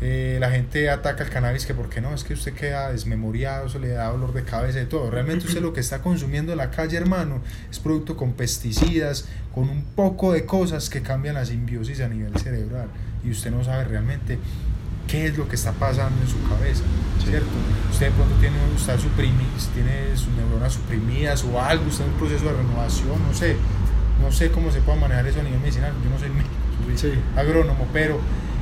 eh, la gente ataca el cannabis que porque no, es que usted queda desmemoriado, eso le da dolor de cabeza y todo. Realmente usted lo que está consumiendo en la calle, hermano, es producto con pesticidas, con un poco de cosas que cambian la simbiosis a nivel cerebral y usted no sabe realmente qué es lo que está pasando en su cabeza, ¿cierto? Usted de pronto tiene, suprimido, tiene sus neuronas suprimidas o algo, está en un proceso de renovación, no sé, no sé cómo se puede manejar eso a nivel medicinal, yo no soy médico, soy agrónomo, pero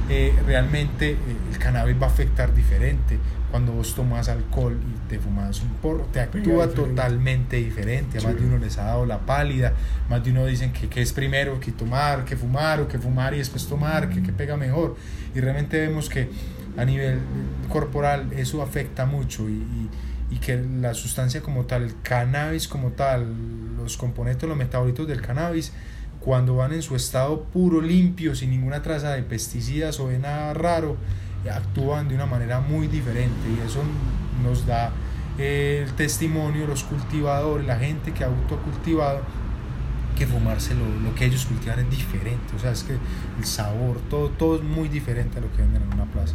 eh, realmente eh, el cannabis va a afectar diferente. Cuando vos tomas alcohol y te fumas un porro, te actúa totalmente diferente. A más de uno les ha dado la pálida, más de uno dicen que, que es primero que tomar, que fumar, o que fumar y después tomar, que, que pega mejor. Y realmente vemos que a nivel corporal eso afecta mucho y, y, y, que la sustancia como tal, el cannabis como tal, los componentes, los metabolitos del cannabis, cuando van en su estado puro, limpio, sin ninguna traza de pesticidas o de nada raro, actúan de una manera muy diferente y eso nos da el testimonio, los cultivadores, la gente que ha autocultivado, que fumarse lo, lo, que ellos cultivan es diferente, o sea, es que el sabor, todo, todo es muy diferente a lo que venden en una plaza.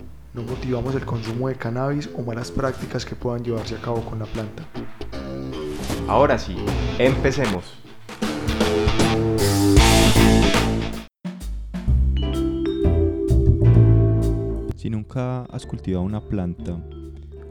No motivamos el consumo de cannabis o malas prácticas que puedan llevarse a cabo con la planta. Ahora sí, empecemos. Si nunca has cultivado una planta,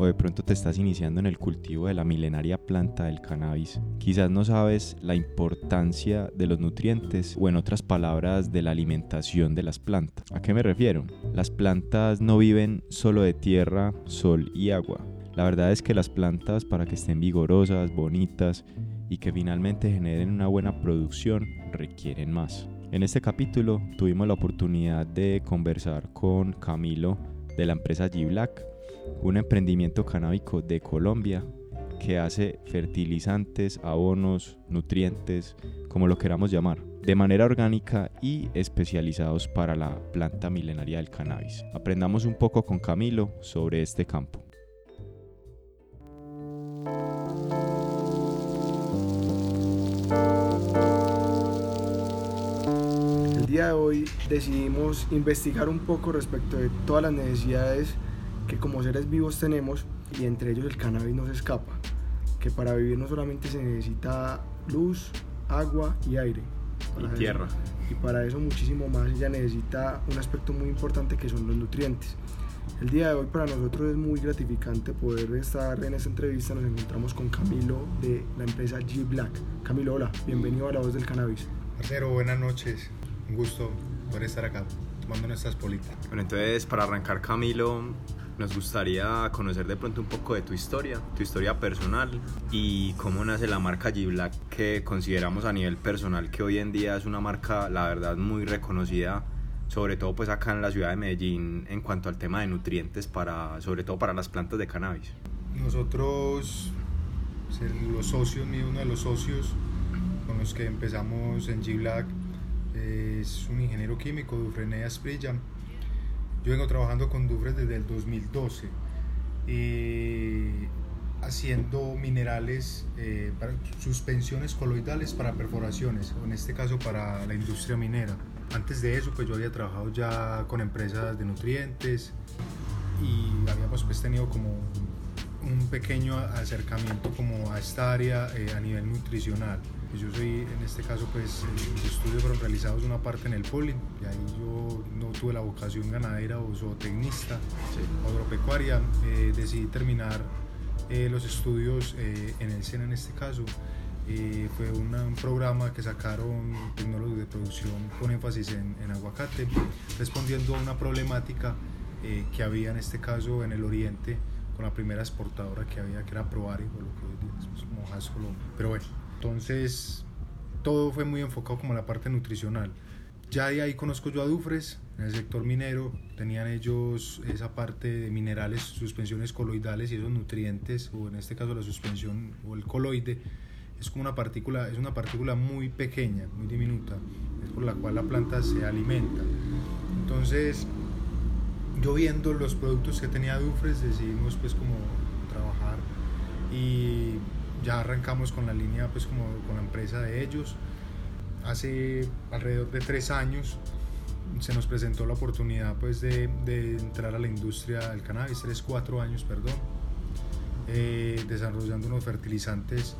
o de pronto te estás iniciando en el cultivo de la milenaria planta del cannabis, quizás no sabes la importancia de los nutrientes o en otras palabras de la alimentación de las plantas. ¿A qué me refiero? Las plantas no viven solo de tierra, sol y agua. La verdad es que las plantas para que estén vigorosas, bonitas y que finalmente generen una buena producción requieren más. En este capítulo tuvimos la oportunidad de conversar con Camilo de la empresa G-Black un emprendimiento canábico de Colombia que hace fertilizantes, abonos, nutrientes, como lo queramos llamar, de manera orgánica y especializados para la planta milenaria del cannabis. Aprendamos un poco con Camilo sobre este campo. El día de hoy decidimos investigar un poco respecto de todas las necesidades que como seres vivos tenemos y entre ellos el cannabis no se escapa, que para vivir no solamente se necesita luz, agua y aire. Y tierra. y para eso muchísimo más ella necesita un aspecto muy importante que son los nutrientes. El día de hoy para nosotros es muy gratificante poder estar en esta entrevista. Nos encontramos con Camilo de la empresa G Black. Camilo, hola, bienvenido a La Voz del Cannabis. Marcelo, buenas noches. Un gusto poder estar acá tomando nuestras politas. Bueno, entonces para arrancar Camilo, nos gustaría conocer de pronto un poco de tu historia, tu historia personal y cómo nace la marca G-Black que consideramos a nivel personal que hoy en día es una marca la verdad muy reconocida sobre todo pues acá en la ciudad de Medellín en cuanto al tema de nutrientes para sobre todo para las plantas de cannabis. Nosotros los socios, uno de los socios con los que empezamos en G-Black es un ingeniero químico, Dufresne Asprilla yo vengo trabajando con Dufres desde el 2012, eh, haciendo minerales, eh, para suspensiones coloidales para perforaciones, en este caso para la industria minera. Antes de eso, pues yo había trabajado ya con empresas de nutrientes y habíamos pues tenido como un pequeño acercamiento como a esta área eh, a nivel nutricional. Pues yo soy, en este caso, pues mis estudios fueron realizados una parte en el poli, y ahí yo no tuve la vocación ganadera o zootecnista o agropecuaria. Eh, decidí terminar eh, los estudios eh, en el SENA en este caso. fue un programa que sacaron tecnólogos de producción con énfasis en, en aguacate, respondiendo a una problemática que había en este caso en el oriente con la primera exportadora que había, que era Proari, o lo que es como Pero bueno, entonces todo fue muy enfocado como la parte nutricional. ya de ahí conozco yo a Dufres, en el sector minero tenían ellos esa parte de minerales, suspensiones coloidales y esos nutrientes, o en este caso la suspensión o el coloide, es como una partícula, es una partícula muy pequeña, muy diminuta, es por la cual la planta se alimenta. Entonces, yo viendo los productos que tenía Dufres, decidimos pues como trabajar y ya arrancamos con la línea pues como con la empresa de ellos. Hace alrededor de tres años se nos presentó la oportunidad pues de, de entrar a la industria del cannabis, tres, cuatro años, perdón, eh, desarrollando unos fertilizantes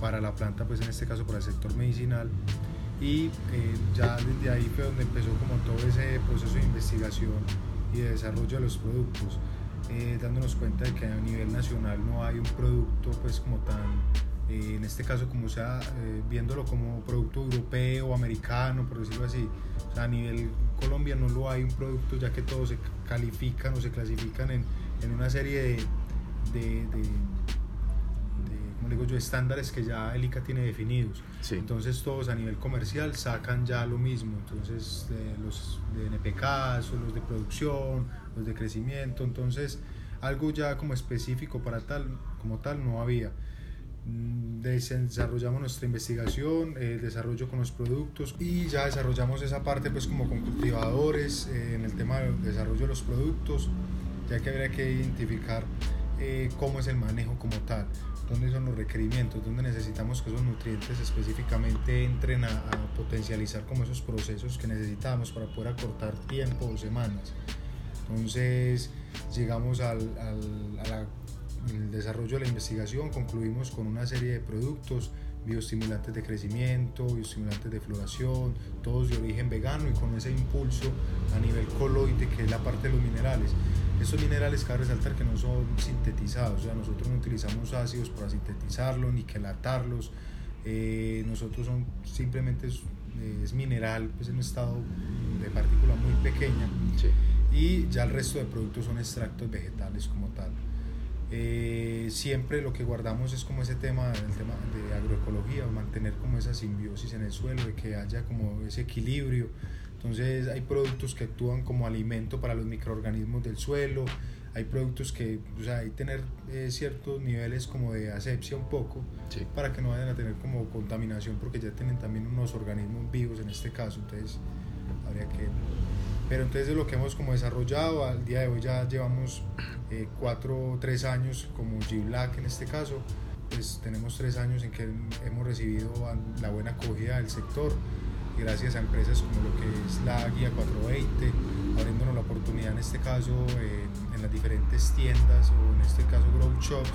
para la planta, pues en este caso para el sector medicinal. Y eh, ya desde ahí fue donde empezó como todo ese proceso de investigación y de desarrollo de los productos, eh, dándonos cuenta de que a nivel nacional no hay un producto pues como tan, eh, en este caso como sea, eh, viéndolo como producto europeo o americano, por decirlo así, a nivel Colombia no lo hay un producto ya que todos se califican o se clasifican en, en una serie de, como digo yo, estándares que ya el ICA tiene definidos. Sí. Entonces todos a nivel comercial sacan ya lo mismo. Entonces de los de NPK, son los de producción, los de crecimiento. Entonces algo ya como específico para tal, como tal no había. Mm, Desarrollamos nuestra investigación, el desarrollo con los productos y ya desarrollamos esa parte pues como con cultivadores eh, en el tema del desarrollo de los productos, ya que habría que identificar eh, cómo es el manejo como tal, dónde son los requerimientos, dónde necesitamos que esos nutrientes específicamente entren a, a potencializar como esos procesos que necesitamos para poder acortar tiempo o semanas. Entonces llegamos al, al, a la, el desarrollo de la investigación, concluimos con una serie de productos bioestimulantes de crecimiento, bioestimulantes de floración, todos de origen vegano y con ese impulso a nivel coloide que es la parte de los minerales. Estos minerales cabe resaltar que no son sintetizados, o sea, nosotros no utilizamos ácidos para sintetizarlos ni quelatarlos, eh, nosotros son simplemente es, es, mineral pues en un estado de partícula muy pequeña Sí. y ya el resto de productos son extractos vegetales como tal. Eh, siempre lo que guardamos es como ese tema, el tema de agroecología, mantener como esa simbiosis en el suelo, de que haya como ese equilibrio. Entonces hay productos que actúan como alimento para los microorganismos del suelo, hay productos que, o sea, hay tener eh, ciertos niveles como de asepsia un poco, Sí. para que no vayan a tener como contaminación, porque ya tienen también unos organismos vivos en este caso, entonces habría que... Pero entonces de lo que hemos como desarrollado, al día de hoy ya llevamos eh, cuatro, tres años como G-Black en este caso, pues tenemos tres años en que hemos recibido la buena acogida del sector, gracias a empresas como lo que es la Guía 420, abriéndonos la oportunidad en este caso eh, en las diferentes tiendas o en este caso grow shops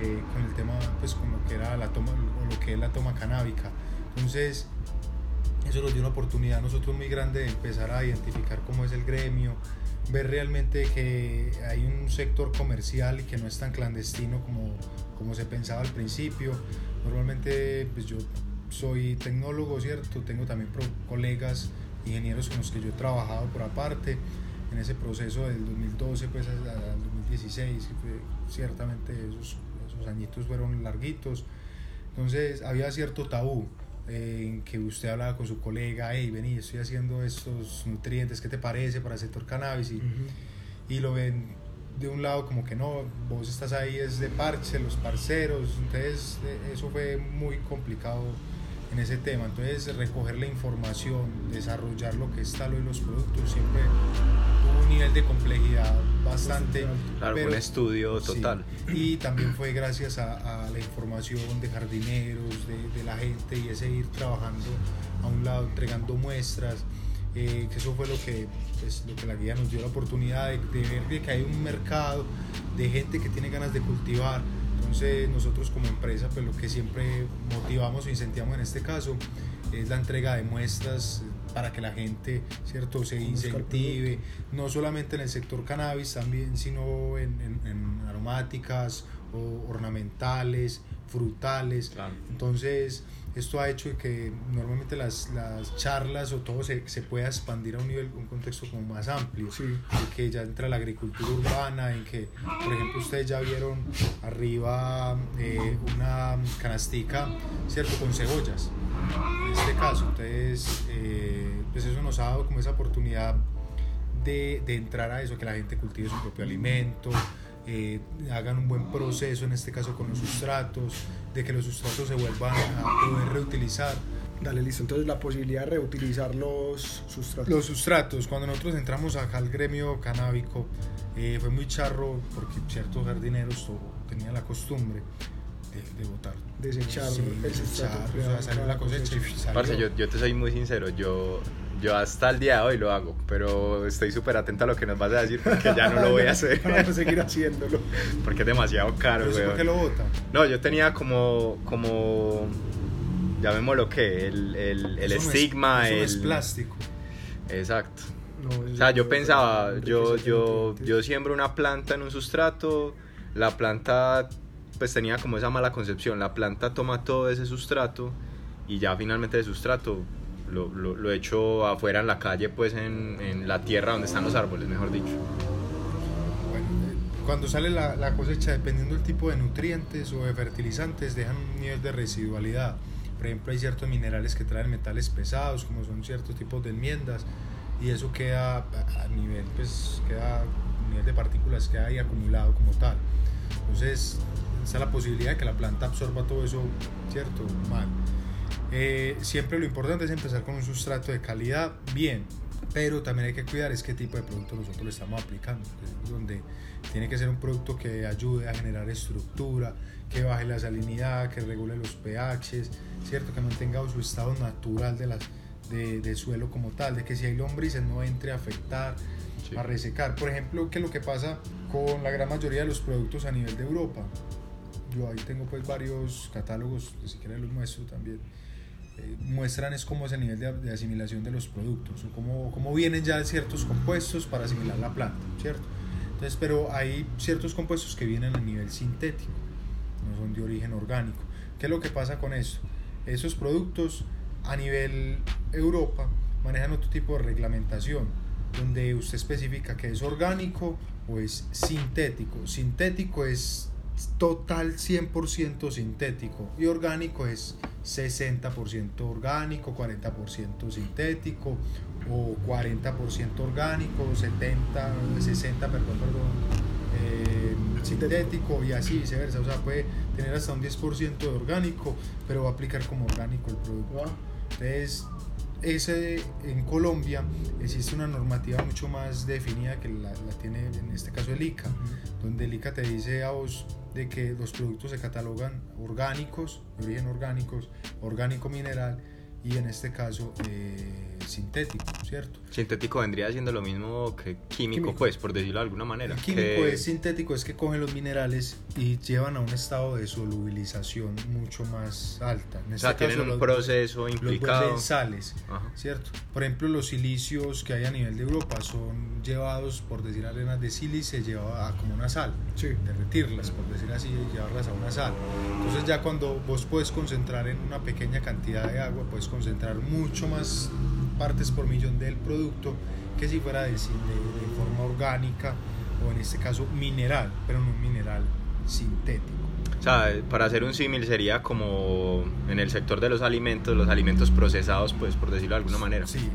eh, con el tema pues con lo que era la toma o lo que es la toma canábica. Entonces eso nos dio una oportunidad a nosotros muy grande de empezar a identificar cómo es el gremio ver realmente que hay un sector comercial que no es tan clandestino como, como se pensaba al principio normalmente pues yo soy tecnólogo, ¿cierto? Tengo también colegas ingenieros con los que yo he trabajado por aparte en ese proceso del 2012 pues al 2016, que fue, ciertamente esos, esos añitos fueron larguitos. Entonces había cierto tabú eh, en que usted hablaba con su colega, hey, vení, estoy haciendo estos nutrientes, ¿qué te parece para el sector cannabis? Y, y lo ven de un lado como que no, vos estás ahí es de parche, los parceros, entonces eh, eso fue muy complicado en ese tema, entonces recoger la información, desarrollar lo que es tal y los productos, siempre tuvo un nivel de complejidad bastante, Claro, fue un estudio sí, total. y también fue gracias a, a la información de jardineros, de, de la gente y ese ir trabajando a un lado, entregando muestras, eh, que eso fue lo que, pues, lo que la guía nos dio la oportunidad de, de ver de que hay un mercado de gente que tiene ganas de cultivar. Entonces nosotros como empresa pues lo que siempre motivamos o incentivamos en este caso es la entrega de muestras para que la gente cierto se incentive no solamente en el sector cannabis también sino en, en- en aromáticas o ornamentales frutales. Claro. entonces esto ha hecho que normalmente las, las charlas o todo se, se pueda expandir a un nivel, un contexto como más amplio, Sí. en que ya entra la agricultura urbana, en que, por ejemplo, ustedes ya vieron arriba eh, una canastica, ¿cierto?, con cebollas, en este caso, entonces, eh, pues pues eso nos ha dado como esa oportunidad de, de entrar a eso, que la gente cultive su propio alimento, eh, hagan un buen proceso, en este caso con los sustratos, de que los sustratos se vuelvan a poder reutilizar. Dale, listo. Entonces la posibilidad de reutilizar los sustratos. Los sustratos, cuando nosotros entramos acá al gremio canábico, eh, fue muy charro porque ciertos jardineros tenían la costumbre de, de botar. Desechar Sí, el sustrato. desechar, o sea, salió la cosecha y salió. Parce, yo, yo te soy muy sincero, yo, yo hasta el día de hoy lo hago, pero estoy súper atento a lo que nos vas a decir porque ya no lo voy a hacer, Para pues seguir haciéndolo. porque es demasiado caro, sí, ¿por qué lo bota? No, yo tenía como, como, llamémoslo que, el, el, el Eso no es- estigma, eso no el... es plástico. Exacto. No, O sea, yo pensaba, yo, yo, yo siembro una planta en un sustrato, la planta pues tenía como esa mala concepción, la planta toma todo ese sustrato y ya finalmente de sustrato lo, lo, lo echo afuera en la calle, pues en, en la tierra donde están los árboles, mejor dicho. Cuando sale la, la cosecha, dependiendo del tipo de nutrientes o de fertilizantes, dejan un nivel de residualidad. Por ejemplo, hay ciertos minerales que traen metales pesados, como son ciertos tipos de enmiendas, y eso queda a nivel, pues, queda a nivel de partículas, queda ahí acumulado como tal. Entonces, está la posibilidad de que la planta absorba todo eso, ¿cierto? Mal. Eh, siempre lo importante es empezar con un sustrato de calidad, bien, pero también hay que cuidar es qué tipo de producto nosotros le estamos aplicando, es donde tiene que ser un producto que ayude a generar estructura, que baje la salinidad, que regule los pHs, ¿cierto? Que mantenga su estado natural de las, de, del suelo como tal, de que si hay lombrices no entre a afectar, Sí. a resecar. Por ejemplo, que lo que pasa con la gran mayoría de los productos a nivel de Europa. Yo ahí tengo pues varios catálogos, si quieren los muestro también. Eh, muestran es cómo es el nivel de, de asimilación de los productos o cómo, cómo vienen ya ciertos compuestos para asimilar la planta, ¿cierto? Entonces, pero hay ciertos compuestos que vienen a nivel sintético, no son de origen orgánico. ¿Qué es lo que pasa con esto? Esos productos a nivel Europa manejan otro tipo de reglamentación, donde usted especifica que es orgánico o es sintético. Sintético es total 100% sintético y orgánico es 60% orgánico, 40% sintético o 40% orgánico, 70, 60, perdón, perdón, eh, sintético y así viceversa. O sea, puede tener hasta un 10% de orgánico, pero va a aplicar como orgánico el producto. Entonces, ese, en Colombia existe una normativa mucho más definida que la, la tiene en este caso el ICA, donde el ICA te dice a vos de que los productos se catalogan orgánicos, de origen orgánicos, orgánico mineral y en este caso eh, sintético, ¿cierto? Sintético vendría siendo lo mismo que químico, Químico. pues, por decirlo de alguna manera. El químico que- es sintético, es que cogen los minerales y llevan a un estado de solubilización mucho más alta. En o este sea, tienen caso, un los- proceso los implicado. vuelven sales, Ajá. ¿cierto? Por ejemplo, los silicios que hay a nivel de Europa son llevados, por decir arenas de sílice, lleva a como una sal, Sí. derretirlas, por decir así, y llevarlas a una sal. Entonces ya cuando vos puedes concentrar en una pequeña cantidad de agua, puedes concentrar mucho más partes por millón del producto que si fuera de, de- de forma orgánica o en este caso mineral, pero no un mineral sintético. O sea, para hacer un símil sería como en el sector de los alimentos, los alimentos procesados, pues, por decirlo de alguna manera. Sí,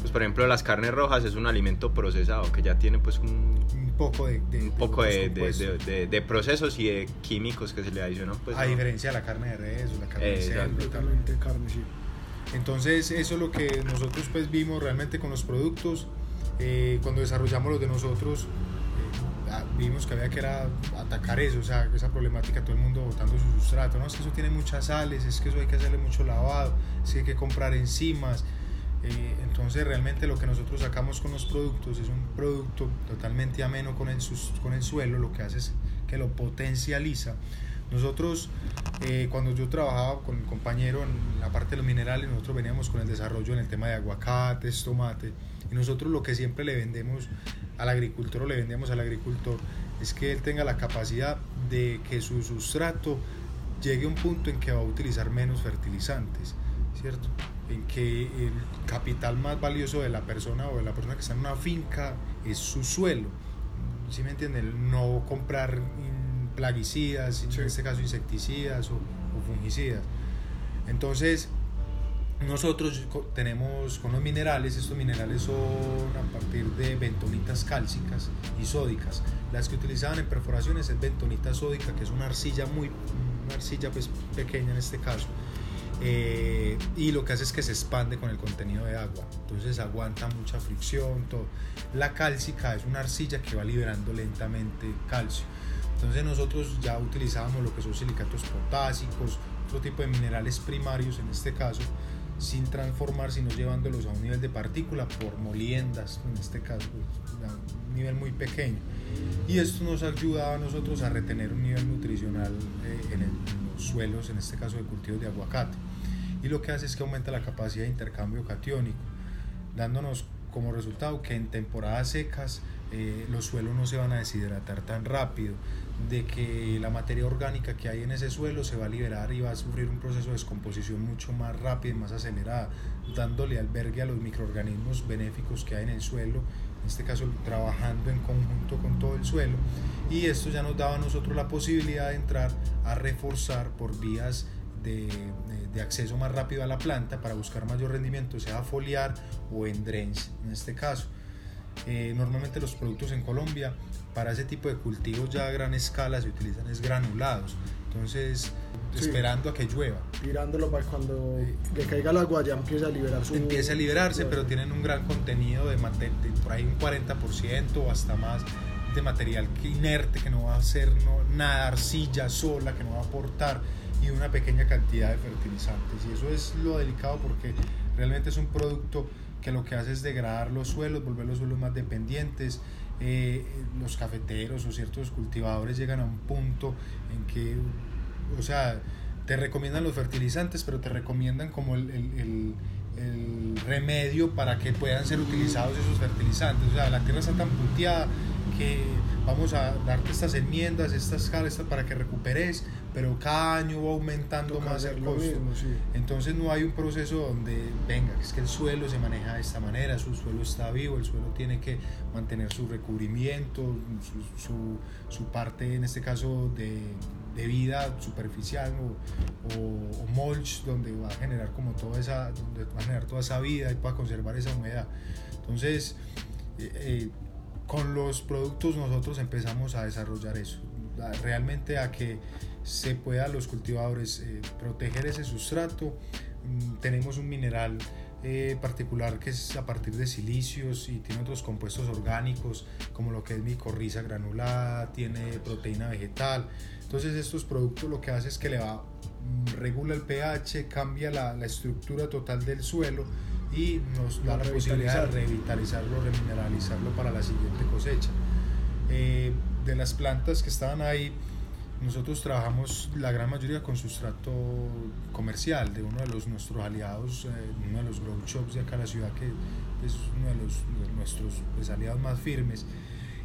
Pues, por ejemplo, las carnes rojas es un alimento procesado que ya tiene, pues, un, un poco de, de- un de poco de, de- de- de- de procesos y de químicos que se le adicionan, pues. a ¿no? diferencia de la carne de res o la carne de Exacto. cerdo. Completamente carne, sí. Entonces eso es lo que nosotros pues vimos realmente con los productos. Eh, cuando desarrollamos los de nosotros, eh, ah, vimos que había que era atacar eso, o sea, esa problemática, todo el mundo botando su sustrato, no, es que eso tiene muchas sales, es que eso hay que hacerle mucho lavado, es que hay que comprar enzimas. Eh, entonces realmente lo que nosotros sacamos con los productos es un producto totalmente ameno con el, con el suelo, lo que hace es que lo potencializa. Nosotros, eh, cuando yo trabajaba con el compañero en la parte de los minerales, nosotros veníamos con el desarrollo en el tema de aguacates, tomate, y nosotros lo que siempre le vendemos al agricultor o le vendemos al agricultor es que él tenga la capacidad de que su sustrato llegue a un punto en que va a utilizar menos fertilizantes, ¿cierto? En que el capital más valioso de la persona o de la persona que está en una finca es su suelo. ¿Sí me entienden? No comprar plaguicidas, Sí. en este caso insecticidas o, o fungicidas. Entonces, nosotros tenemos con los minerales, estos minerales son a partir de bentonitas cálcicas y sódicas. Las que utilizaban en perforaciones es bentonita sódica, que es una arcilla muy, una arcilla pues pequeña en este caso. Eh, y lo que hace es que se expande con el contenido de agua, entonces aguanta mucha fricción, todo. La cálcica es una arcilla que va liberando lentamente calcio. Entonces nosotros ya utilizábamos lo que son silicatos potásicos, otro tipo de minerales primarios en este caso, sin transformar, sino llevándolos a un nivel de partícula por moliendas, en este caso, pues, a un nivel muy pequeño. Y esto nos ayuda a nosotros a retener un nivel nutricional eh, en, los suelos, en este caso de cultivos de aguacate. Y lo que hace es que aumenta la capacidad de intercambio catiónico, dándonos como resultado que en temporadas secas eh, los suelos no se van a deshidratar tan rápido, de que la materia orgánica que hay en ese suelo se va a liberar y va a sufrir un proceso de descomposición mucho más rápido y más acelerada, dándole albergue a los microorganismos benéficos que hay en el suelo, en este caso trabajando en conjunto con todo el suelo, y esto ya nos daba a nosotros la posibilidad de entrar a reforzar por vías de, de, acceso más rápido a la planta para buscar mayor rendimiento, sea foliar o en en este caso. Eh, normalmente los productos en Colombia para ese tipo de cultivos ya a gran escala se utilizan es granulados. Entonces, esperando a que llueva. Tirándolo para cuando le caiga el agua ya empieza a liberar su... Empieza a liberarse, pero tienen un gran contenido de, por ahí un 40% o hasta más de material inerte que no va a hacer no, nada, arcilla sola, que no va a aportar y una pequeña cantidad de fertilizantes. Y eso es lo delicado porque realmente es un producto que lo que hace es degradar los suelos, volver los suelos más dependientes, eh, los cafeteros o ciertos cultivadores llegan a un punto en que, o sea, te recomiendan los fertilizantes, pero te recomiendan como el, el, el, remedio para que puedan ser utilizados esos fertilizantes. O sea, la tierra está tan puteada que vamos a darte estas enmiendas, estas escalas para que recuperes, pero cada año va aumentando más el costo. Entonces no hay un proceso donde, venga, es que el suelo se maneja de esta manera, su suelo está vivo, el suelo tiene que mantener su recubrimiento, su, su, parte, en este caso, de, de vida superficial o, o, mulch, donde va a generar como toda esa, donde va a generar toda esa vida y para conservar esa humedad. Entonces, eh, eh, con los productos nosotros empezamos a desarrollar eso, realmente a que se pueda los cultivadores eh, proteger ese sustrato. Mm, tenemos un mineral eh, particular que es a partir de silicios y tiene otros compuestos orgánicos como lo que es micorriza granulada, tiene proteína vegetal. Entonces estos productos lo que hace es que le va, mm, regula el pH, cambia la, la estructura total del suelo y nos da la posibilidad de revitalizarlo, remineralizarlo para la siguiente cosecha. Eh, de las plantas que estaban ahí, nosotros trabajamos la gran mayoría con sustrato comercial de uno de los nuestros aliados, eh, uno de los grow shops de acá en la ciudad que es uno de, los, nuestros pues, aliados más firmes.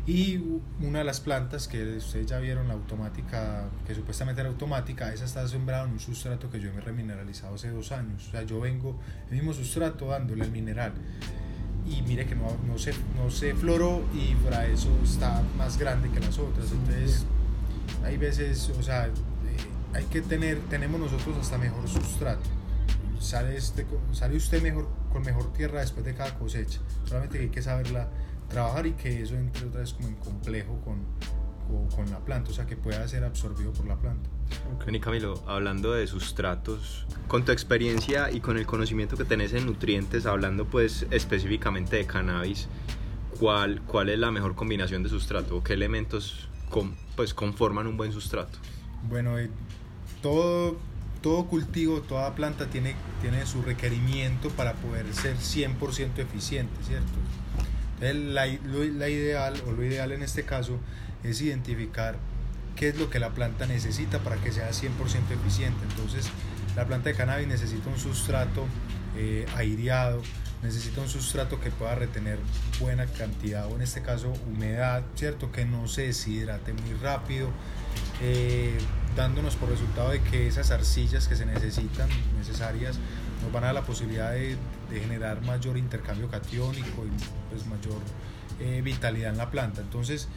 Y una de las plantas que ustedes ya vieron, la automática, que supuestamente era automática, esa está sembrada en un sustrato que yo me he remineralizado hace dos años. O sea, yo vengo el mismo sustrato dándole el mineral. Y mire que no, no, se, no se floró y para eso está más grande que las otras. Entonces hay veces, o sea, eh, hay que tener, tenemos nosotros hasta mejor sustrato. Sale, este, sale usted mejor, con mejor tierra después de cada cosecha. Solamente hay que saberla trabajar y que eso entre otra vez como en complejo con, con, la planta, o sea, que pueda ser absorbido por la planta. Okay. Camilo, hablando de sustratos, con tu experiencia y con el conocimiento que tenés en nutrientes, hablando pues específicamente de cannabis, ¿cuál, cuál es la mejor combinación de sustrato qué elementos pues conforman un buen sustrato? Bueno, eh, todo, todo cultivo, toda planta tiene, tiene su requerimiento para poder ser 100% eficiente, ¿cierto? la, la, ideal o lo ideal en este caso es identificar qué es lo que la planta necesita para que sea 100% eficiente. Entonces, la planta de cannabis necesita un sustrato eh, aireado, necesita un sustrato que pueda retener buena cantidad o en este caso humedad, ¿cierto? Que no se deshidrate muy rápido, eh, dándonos por resultado de que esas arcillas que se necesitan, necesarias, nos van a dar la posibilidad de, generar mayor intercambio catiónico y pues mayor eh, vitalidad en la planta. Entonces,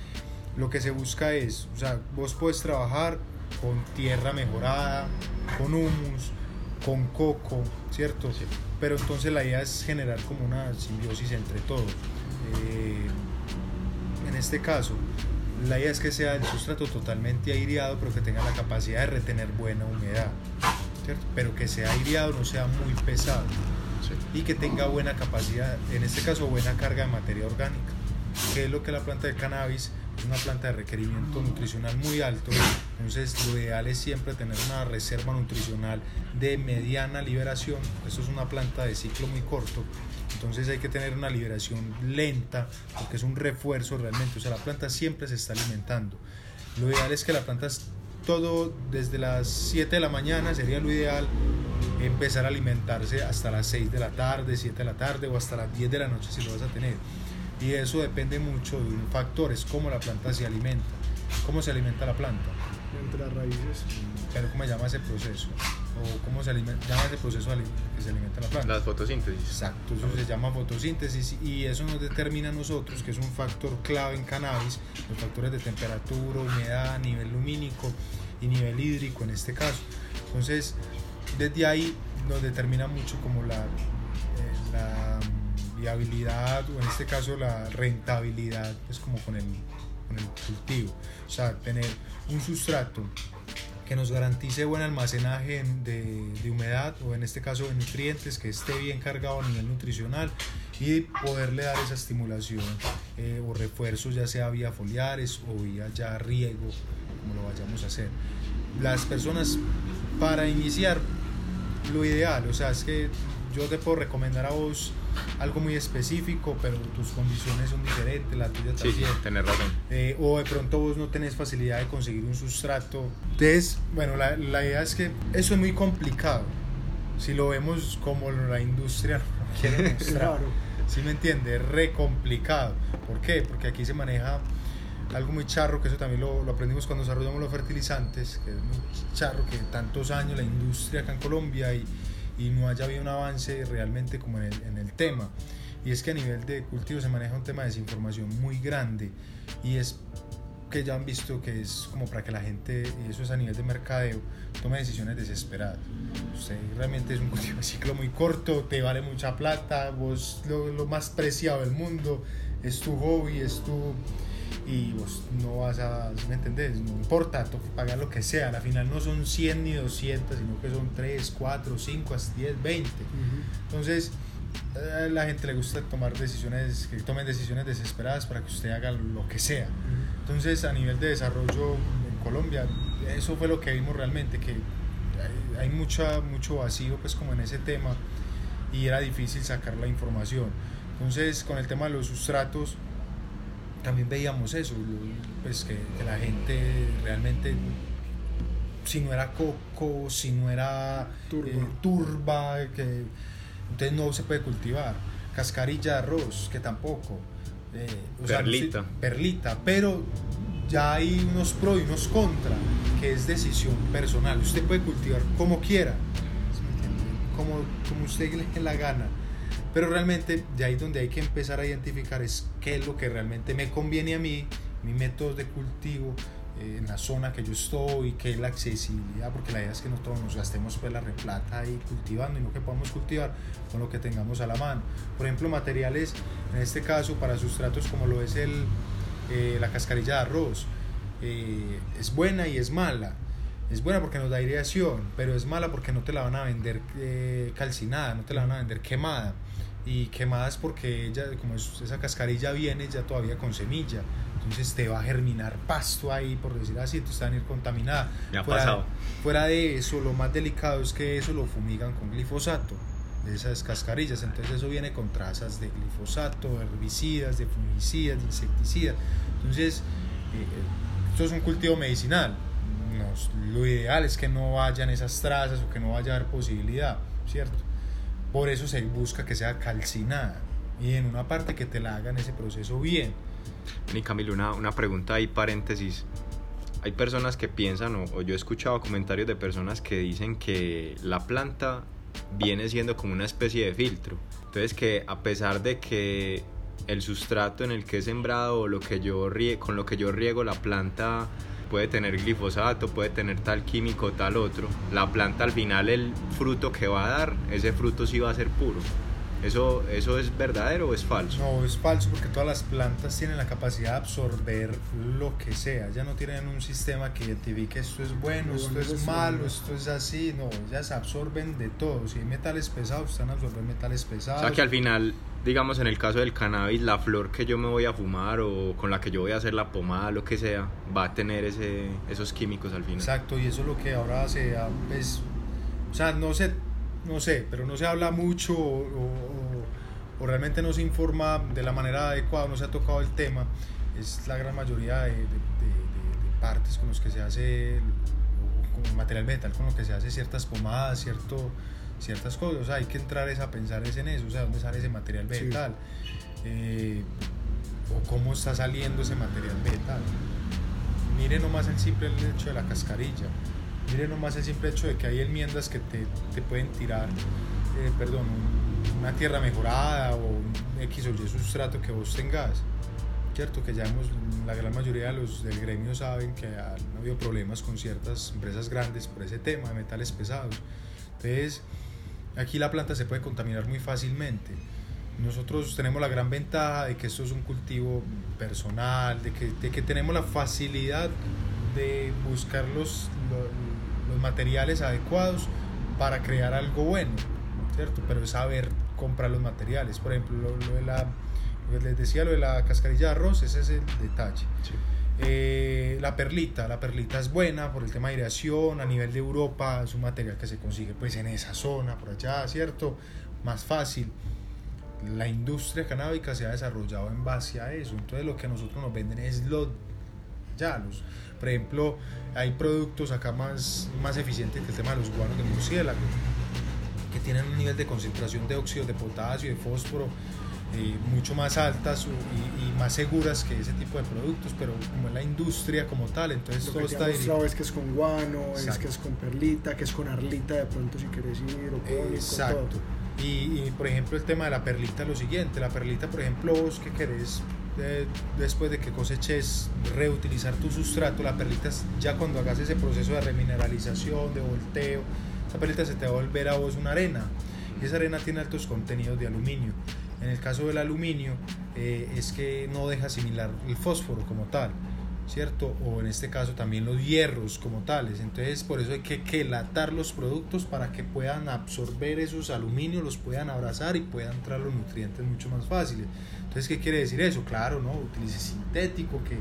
lo que se busca es, o sea, vos puedes trabajar con tierra mejorada, con humus, con coco, ¿cierto? Sí. Pero entonces la idea es generar como una simbiosis entre todo. Eh, en este caso, la idea es que sea el sustrato totalmente aireado, pero que tenga la capacidad de retener buena humedad, ¿cierto? Pero que sea aireado, no sea muy pesado Sí. y que tenga buena capacidad, en este caso buena carga de materia orgánica, que es lo que la planta de cannabis una planta de requerimiento nutricional muy alto, entonces lo ideal es siempre tener una reserva nutricional de mediana liberación, esto es una planta de ciclo muy corto, entonces hay que tener una liberación lenta porque es un refuerzo realmente, o sea, la planta siempre se está alimentando. Lo ideal es que la planta todo desde las 7 de la mañana sería lo ideal empezar a alimentarse hasta las 6 de la tarde, 7 de la tarde o hasta las 10 de la noche si lo vas a tener. Y eso depende mucho de un factor, es cómo la planta se alimenta. ¿Cómo se alimenta la planta? Entre las raíces. Pero ¿cómo se llama ese proceso? ¿O cómo se alimenta, llama ese proceso que se alimenta la planta? Las fotosíntesis. Exacto, eso se llama fotosíntesis y eso nos determina a nosotros que es un factor clave en cannabis, los factores de temperatura, humedad, nivel lumínico y nivel hídrico en este caso. Entonces, desde ahí nos determina mucho como la, eh, la viabilidad o en este caso la rentabilidad, pues como con el, con el cultivo. O sea, tener un sustrato que nos garantice buen almacenaje en- de, de humedad o en este caso de nutrientes, que esté bien cargado a nivel nutricional y poderle dar esa estimulación eh, o refuerzos ya sea vía foliares o vía ya riego, como lo vayamos a hacer. Las personas para iniciar lo ideal, o sea, es que yo te puedo recomendar a vos algo muy específico, pero tus condiciones son diferentes, la tuya Sí, sí, también. tenés razón. Eh, o de pronto vos no tenés facilidad de conseguir un sustrato. Entonces, bueno, la, la idea es que eso es muy complicado. Si lo vemos como la industria no quiere mostrar. Claro. ¿Sí me entiende? Es re complicado. ¿Por qué? Porque aquí se maneja algo muy charro, que eso también lo, lo aprendimos cuando desarrollamos los fertilizantes, que es muy charro que tantos años la industria acá en Colombia y, y no haya habido un avance realmente como en el, en el tema. Y es que a nivel de cultivo se maneja un tema de desinformación muy grande y es que ya han visto que es como para que la gente, y eso es a nivel de mercadeo, tome decisiones desesperadas. Usted realmente es un cultivo de ciclo muy corto, te vale mucha plata, vos lo, lo más preciado del mundo, es tu hobby, es tu... Y vos no vas a, ¿sí ¿me entendés? No importa, toca pagar lo que sea, al final no son 100 ni 200, sino que son 3, 4, 5, hasta 10, 20. Entonces, a la gente le gusta tomar decisiones, que tomen decisiones desesperadas para que usted haga lo que sea. Entonces, a nivel de desarrollo en Colombia, eso fue lo que vimos realmente, que hay, hay mucha, mucho vacío pues como en ese tema y era difícil sacar la información. Entonces, con el tema de los sustratos, también veíamos eso, lo- pues que, que la gente realmente, si no era coco, si no era Turba. eh, turba, que entonces no se puede cultivar. Cascarilla de arroz, que tampoco. eh, o sea, no sé- Perlita. perlita, pero ya hay unos pro y unos contra, que es decisión personal. Usted puede cultivar como quiera, como, como usted le la gana. Pero realmente de ahí donde hay que empezar a identificar es qué es lo que realmente me conviene a mí, mi método de cultivo, eh, en la zona que yo estoy, qué es la accesibilidad, porque la idea es que no todos nos gastemos pues la replata ahí cultivando y no que podamos cultivar con lo que tengamos a la mano. Por ejemplo, materiales, en este caso para sustratos como lo es el, eh, la cascarilla de arroz, eh, es buena y es mala. Es buena porque nos da aireación, pero es mala porque no te la van a vender eh, calcinada, no te la van a vender quemada. Y quemada es porque ella, como es- esa cascarilla viene ya todavía con semilla, entonces te va a germinar pasto ahí, por decir así, entonces te van a ir contaminada. Me ha fuera, pasado. fuera de eso, lo más delicado es que eso lo fumigan con glifosato, de esas cascarillas, entonces eso viene con trazas de glifosato, herbicidas, de fungicidas, de insecticidas. Entonces, eh, esto es un cultivo medicinal. Nos- lo ideal es que no vayan esas trazas o que no vaya a haber posibilidad, ¿cierto? Por eso se busca que sea calcinada y en una parte que te la hagan ese proceso bien. Y Camilo, una, una pregunta ahí, paréntesis. Hay personas que piensan, o, o yo he escuchado comentarios de personas que dicen que la planta viene siendo como una especie de filtro. Entonces que a pesar de que el sustrato en el que he sembrado o lo que yo rie- con lo que yo riego la planta puede tener glifosato, puede tener tal químico, tal otro. La planta al final, el fruto que va a dar, ese fruto sí va a ser puro. ¿Eso, ¿Eso es verdadero o es falso? No, es falso porque todas las plantas tienen la capacidad de absorber lo que sea. Ya no tienen un sistema que identifique esto es bueno, esto es malo, esto es así. No, ellas absorben de todo. Si hay metales pesados, están absorbiendo metales pesados. O sea que al final, digamos en el caso del cannabis, la flor que yo me voy a fumar o con la que yo voy a hacer la pomada, lo que sea, va a tener ese, esos químicos al final. Exacto, y eso es lo que ahora se... Pues, o sea, no sé no sé, pero no se habla mucho o, realmente no se informa de la manera adecuada, no se ha tocado el tema, es la gran mayoría de, partes con los que se hace, con material metal, con los que se hace ciertas pomadas, cierto, ciertas cosas, o sea, hay que entrar a pensar en eso, o sea, dónde sale ese material vegetal, eh, o cómo está saliendo ese material vegetal. Mire nomás el simple hecho de la cascarilla Mire nomás el simple hecho de que hay enmiendas que te, te pueden tirar, eh, perdón, una tierra mejorada o un X o Y sustrato que vos tengas. Cierto que ya hemos, la gran mayoría de los del gremio saben que han habido problemas con ciertas empresas grandes por ese tema de metales pesados. Entonces, aquí la planta se puede contaminar muy fácilmente. Nosotros tenemos la gran ventaja de que esto es un cultivo personal, de que, de que tenemos la facilidad de buscar los, los materiales adecuados para crear algo bueno, ¿cierto? Pero es saber comprar los materiales. Por ejemplo, lo, de la, les decía lo de la cascarilla de arroz, ese es el detalle. Eh, la perlita, la perlita es buena por el tema de aireación, a nivel de Europa es un material que se consigue pues en esa zona, por allá, ¿cierto? Más fácil. La industria canábica se ha desarrollado en base a eso, entonces lo que a nosotros nos venden es los, ya, los, por ejemplo, hay productos acá más, más eficientes que el tema de los guanos de murciélago, que tienen un nivel de concentración de óxido de potasio y de fósforo eh, mucho más altas y, más seguras que ese tipo de productos, pero como es la industria como tal, entonces Lo todo que está dirigido. es que es con guano, es que es con perlita, que es con arlita de pronto si quieres ir, o con, Exacto. Y, y, por ejemplo el tema de la perlita, lo siguiente, la perlita por ejemplo vos que querés después de que coseches, reutilizar tu sustrato, la perlita, ya cuando hagas ese proceso de remineralización, de volteo, esa perlita se te va a volver a vos una arena. Y esa arena tiene altos contenidos de aluminio. En el caso del aluminio, eh, es que no deja asimilar el fósforo como tal. ¿Cierto? O en este caso también los hierros como tales. Entonces por eso hay que quelatar los productos para que puedan absorber esos aluminios, los puedan abrazar y puedan entrar los nutrientes mucho más fáciles. Entonces, ¿qué quiere decir eso? Claro, ¿no? Utilice sintético, que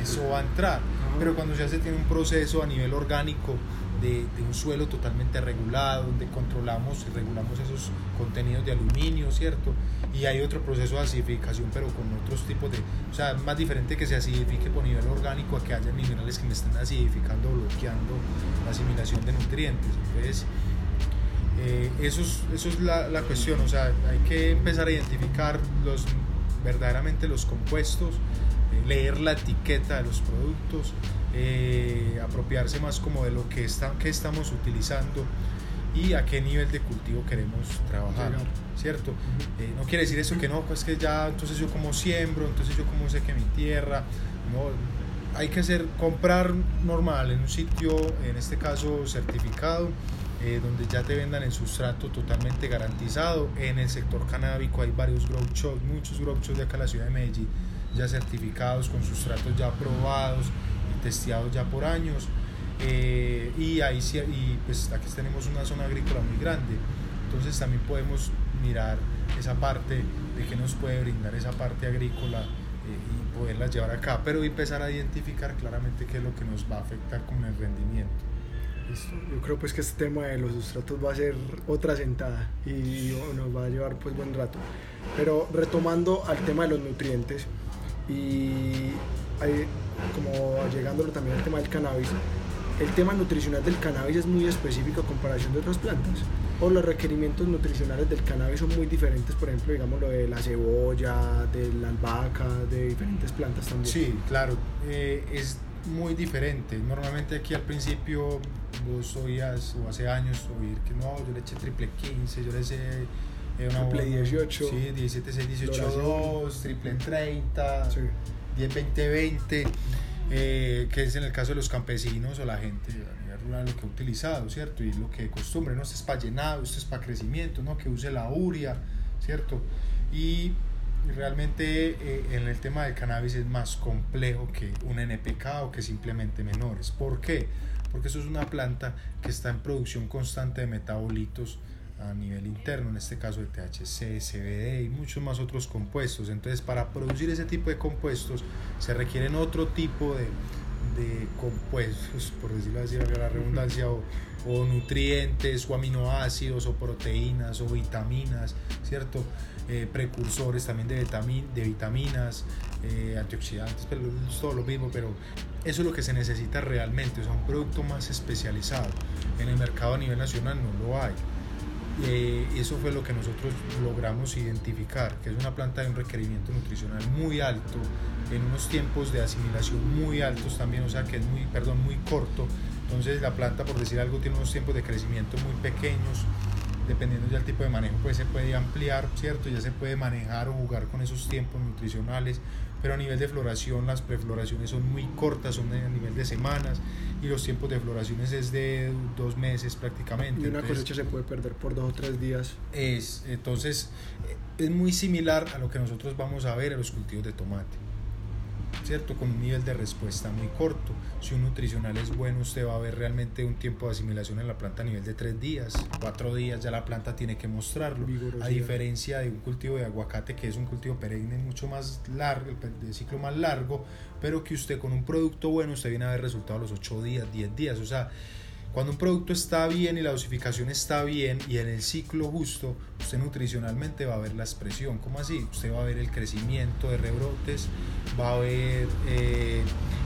eso va a entrar. Pero cuando se hace tiene un proceso a nivel orgánico de, de, un suelo totalmente regulado, donde controlamos y regulamos esos contenidos de aluminio, ¿cierto? Y hay otro proceso de acidificación, pero con otros tipos de... O sea, más diferente que se acidifique por nivel orgánico a que haya minerales que me estén acidificando, bloqueando la asimilación de nutrientes. Entonces, eh, eso es, eso es la, la, cuestión, o sea, hay que empezar a identificar los, verdaderamente los compuestos, eh, leer la etiqueta de los productos, eh, apropiarse más como de lo que, está, que estamos utilizando y a qué nivel de cultivo queremos trabajar, ¿cierto? Eh, no quiere decir eso que no, pues que ya, entonces yo como siembro, entonces yo como sé que mi tierra, no, hay que hacer, comprar normal en un sitio, en este caso certificado, eh, donde ya te vendan el sustrato totalmente garantizado. En el sector canábico hay varios grow shops, muchos grow shops de acá en la ciudad de Medellín, ya certificados con sustratos ya aprobados, testeados ya por años. Eh, y ahí y pues aquí tenemos una zona agrícola muy grande, entonces también podemos mirar esa parte de que nos puede brindar esa parte agrícola eh, y poderla llevar acá, pero empezar a identificar claramente qué es lo que nos va a afectar con el rendimiento. Yo creo pues que este tema de los sustratos va a ser otra sentada y nos va a llevar pues buen rato. Pero retomando al tema de los nutrientes y como llegándolo también al tema del cannabis, el tema nutricional del cannabis es muy específico a comparación de otras plantas. O los requerimientos nutricionales del cannabis son muy diferentes, por ejemplo, digamos lo de la cebolla, de la albahaca, de diferentes plantas también. Sí, claro, eh, es muy diferente. Normalmente aquí al principio vos oías, o hace años, oír que no, yo le eché triple 15, yo le eché eh, una triple 18. Sí, 17, 6, 18, 2, triple 30, sí. 10, 20, 20. Eh, que es en el caso de los campesinos o la gente a nivel rural lo que ha utilizado, ¿cierto? Y lo que costumbre, ¿no? Este es para llenado, este es para crecimiento, ¿no? Que use la uria, ¿cierto? Y realmente eh, en el tema del cannabis es más complejo que un NPK o que simplemente menores. ¿Por qué? Porque eso es una planta que está en producción constante de metabolitos a nivel interno, en este caso de THC, CBD y muchos más otros compuestos. Entonces, para producir ese tipo de compuestos se requieren otro tipo de, de compuestos, por decirlo así, la redundancia, o, nutrientes, o aminoácidos, o proteínas, o vitaminas, ¿cierto? Eh, precursores también de, de vitaminas, eh, antioxidantes, pero es todo lo mismo, pero eso es lo que se necesita realmente, o sea, un producto más especializado. En el mercado a nivel nacional no lo hay. Eh, eso fue lo que nosotros logramos identificar, que es una planta de un requerimiento nutricional muy alto, en unos tiempos de asimilación muy altos también, o sea que es muy, perdón, muy corto. Entonces la planta, por decir algo, tiene unos tiempos de crecimiento muy pequeños, dependiendo del tipo de manejo, pues se puede ampliar, ¿cierto? Ya se puede manejar o jugar con esos tiempos nutricionales, pero a nivel de floración las prefloraciones son muy cortas, son a nivel de semanas y los tiempos de floraciones es de dos meses prácticamente. Y una cosecha se puede perder por dos o tres días. Es, entonces, es muy similar a lo que nosotros vamos a ver en los cultivos de tomate. ¿Cierto? Con un nivel de respuesta muy corto. Si un nutricional es bueno, usted va a ver realmente un tiempo de asimilación en la planta a nivel de tres días, cuatro días, ya la planta tiene que mostrarlo. A diferencia de un cultivo de aguacate, que es un cultivo perenne mucho más largo, de ciclo más largo, pero que usted con un producto bueno, usted viene a ver resultados a los ocho días, diez días. O sea, cuando un producto está bien y la dosificación está bien y en el ciclo justo, usted nutricionalmente va a ver la expresión. ¿Cómo así? Usted va a ver el crecimiento de rebrotes, va a ver eh,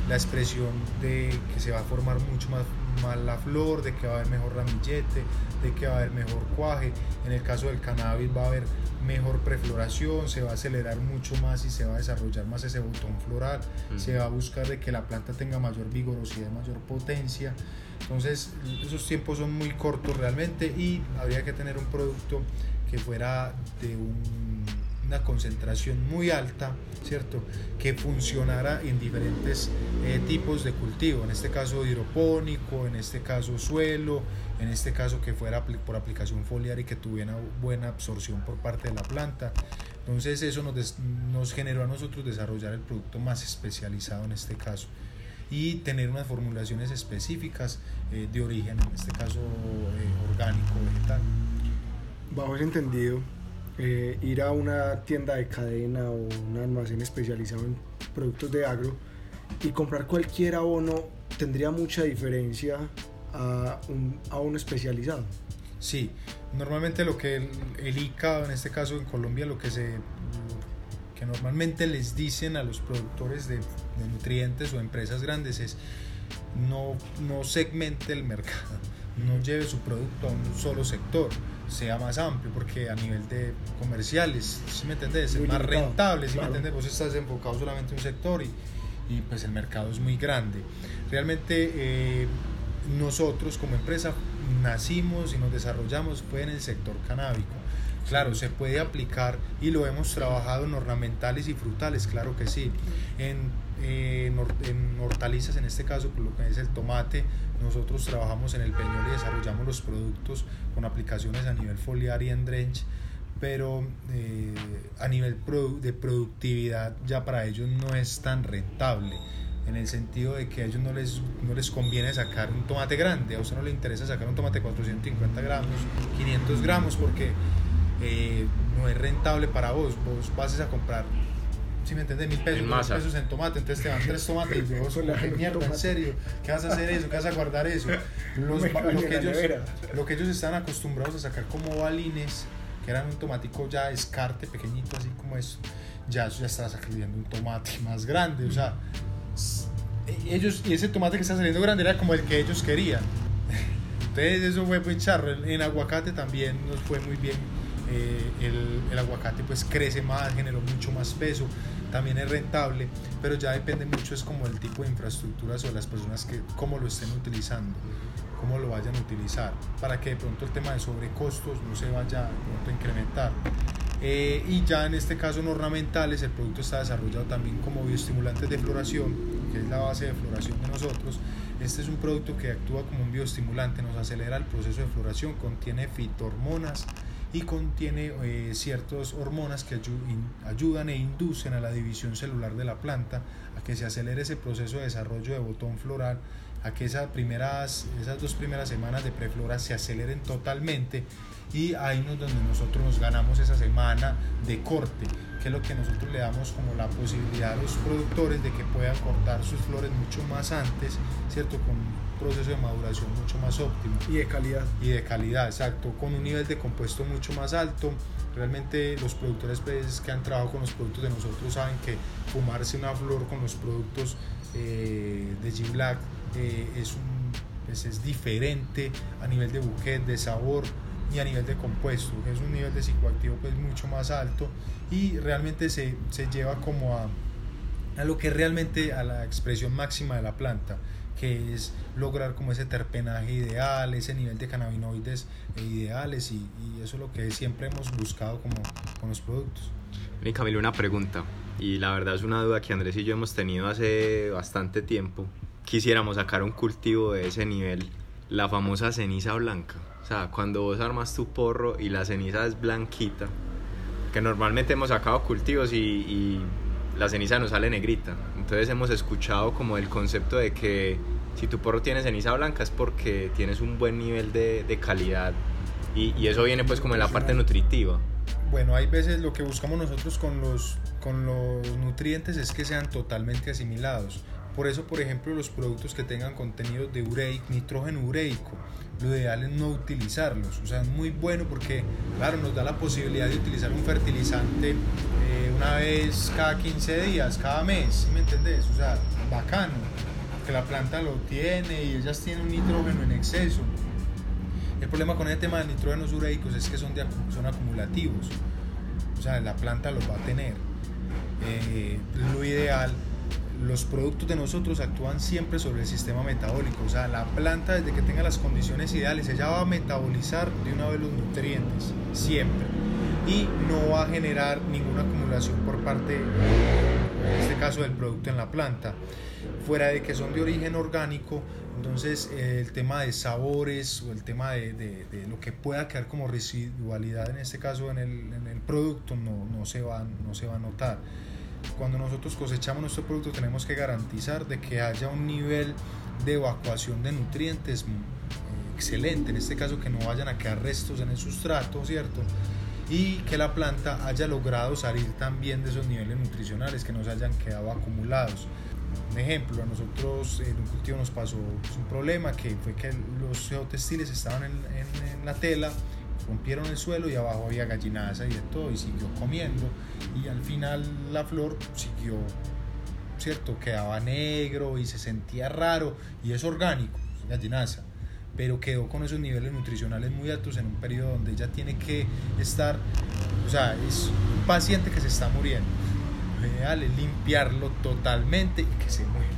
la expresión de que se va a formar mucho más, más la flor, de que va a haber mejor ramillete, de que va a haber mejor cuaje. En el caso del cannabis va a haber mejor prefloración, se va a acelerar mucho más y se va a desarrollar más ese botón floral, se va a buscar de que la planta tenga mayor vigorosidad, mayor potencia. Entonces, esos tiempos son muy cortos realmente y habría que tener un producto que fuera de una concentración muy alta, ¿cierto? Que funcionara en diferentes eh, tipos de cultivo, en este caso hidropónico, en este caso suelo, en este caso que fuera por aplicación foliar y que tuviera buena absorción por parte de la planta. Entonces eso nos, nos generó a nosotros desarrollar el producto más especializado en este caso y tener unas formulaciones específicas eh, de origen, en este caso eh, orgánico, vegetal. Bajo ese entendido, eh, ir a una tienda de cadena o un almacén especializado en productos de agro y comprar cualquier abono tendría mucha diferencia a un abono especializado. Sí, normalmente lo que el, el ICA, en este caso en Colombia, lo que se que normalmente les dicen a los productores de, de nutrientes o empresas grandes es no, no segmente el mercado, no lleve su producto a un solo sector, sea más amplio, porque a nivel de comerciales, si me entendés, es más rentable, si me entendés, vos estás enfocado solamente en un sector y, y pues el mercado es muy grande. Realmente eh, nosotros como empresa nacimos y nos desarrollamos fue en el sector canábico Claro, se puede aplicar y lo hemos trabajado en ornamentales y frutales, claro que sí. En, en, hortalizas, en este caso, lo que es el tomate, nosotros trabajamos en el peñol y desarrollamos los productos con aplicaciones a nivel foliar y en drench, pero eh, a nivel de productividad ya para ellos no es tan rentable en el sentido de que a ellos no les, no les conviene sacar un tomate grande, a usted no le interesa sacar un tomate de 450 gramos, 500 gramos, porque eh, no es rentable para vos. Vos vas a comprar, si me entiendes, mil pesos, mil pesos en tomate, entonces te van tres tomates y vos, qué mierda, en serio, ¿qué vas a hacer eso? ¿Qué vas a guardar eso? Los, lo, que ellos, lo que ellos están acostumbrados a sacar como balines, que eran un tomatico ya escarte, pequeñito, así como eso, ya eso ya está saliendo un tomate más grande, o sea, ellos, y ese tomate que está saliendo grande era como el que ellos querían. Entonces eso fue muy charro. En aguacate también nos fue muy bien eh, el, el, aguacate pues crece más, generó mucho más peso, también es rentable, pero ya depende mucho es como el tipo de infraestructuras o las personas que cómo lo estén utilizando, cómo lo vayan a utilizar, para que de pronto el tema de sobrecostos no se vaya de pronto a incrementar. Eh, y ya en este caso en ornamentales el producto está desarrollado también como bioestimulantes de floración, que es la base de floración de nosotros. Este es un producto que actúa como un bioestimulante, nos acelera el proceso de floración, contiene fitohormonas y contiene eh, ciertas hormonas que ayudan e inducen a la división celular de la planta, a que se acelere ese proceso de desarrollo de botón floral, a que esas, primeras, esas dos primeras semanas de preflora se aceleren totalmente y ahí es donde nosotros nos ganamos esa semana de corte, que es lo que nosotros le damos como la posibilidad a los productores de que puedan cortar sus flores mucho más antes, ¿cierto? Proceso de maduración mucho más óptimo. Y de calidad. Y de calidad, exacto, con un nivel de compuesto mucho más alto. Realmente los productores pues, que han trabajado con los productos de nosotros saben que fumarse una flor con los productos eh, de G-Black eh, es, un, pues, es diferente a nivel de bouquet, de sabor, y a nivel de compuesto, que es un nivel de psicoactivo pues mucho más alto y realmente se, se lleva como a, a, lo que realmente a la expresión máxima de la planta, que es lograr como ese terpenaje ideal, ese nivel de cannabinoides ideales y, eso es lo que siempre hemos buscado como con los productos. Y Camilo, una pregunta, y la verdad es una duda que Andrés y yo hemos tenido hace bastante tiempo. Quisiéramos sacar un cultivo de ese nivel, la famosa ceniza blanca sea, cuando vos armas tu porro y la ceniza es blanquita, que normalmente hemos sacado cultivos y, y la ceniza nos sale negrita. Entonces hemos escuchado como el concepto de que si tu porro tiene ceniza blanca es porque tienes un buen nivel de, de calidad y, y, eso viene pues como en la parte nutritiva. Bueno, hay veces lo que buscamos nosotros con los, con los nutrientes es que sean totalmente asimilados. Por eso, por ejemplo, los productos que tengan contenido de ureico, nitrógeno ureico, lo ideal es no utilizarlos. O sea, es muy bueno porque, claro, nos da la posibilidad de utilizar un fertilizante eh, una vez cada 15 días, cada mes, ¿me entendés? O sea, bacano, que la planta lo tiene y ellas tienen un nitrógeno en exceso. El problema con el tema de nitrógenos ureicos es que son, de, son acumulativos. O sea, la planta los va a tener. Eh, lo ideal los productos de nosotros actúan siempre sobre el sistema metabólico, o sea, la planta desde que tenga las condiciones ideales, ella va a metabolizar de una vez los nutrientes, siempre, y no va a generar ninguna acumulación por parte, en este caso, del producto en la planta. Fuera de que son de origen orgánico, entonces el tema de sabores o el tema de, lo que pueda quedar como residualidad, en este caso en el, producto, no, se va, no se va a notar cuando nosotros cosechamos nuestro producto tenemos que garantizar de que haya un nivel de evacuación de nutrientes mm, excelente, en este caso que no vayan a quedar restos en el sustrato, ¿cierto? Y que la planta haya logrado salir también de esos niveles nutricionales, que no se hayan quedado acumulados. Un ejemplo, a nosotros en un cultivo nos pasó un problema que fue que los geotextiles estaban en, en la tela rompieron el suelo y abajo había gallinaza y de todo y siguió comiendo y al final la flor siguió, ¿cierto? Quedaba negro y se sentía raro y es orgánico, es gallinaza, pero quedó con esos niveles nutricionales muy altos en un periodo donde ella tiene que estar, o sea, es un paciente que se está muriendo. Ideal es limpiarlo totalmente y que se muera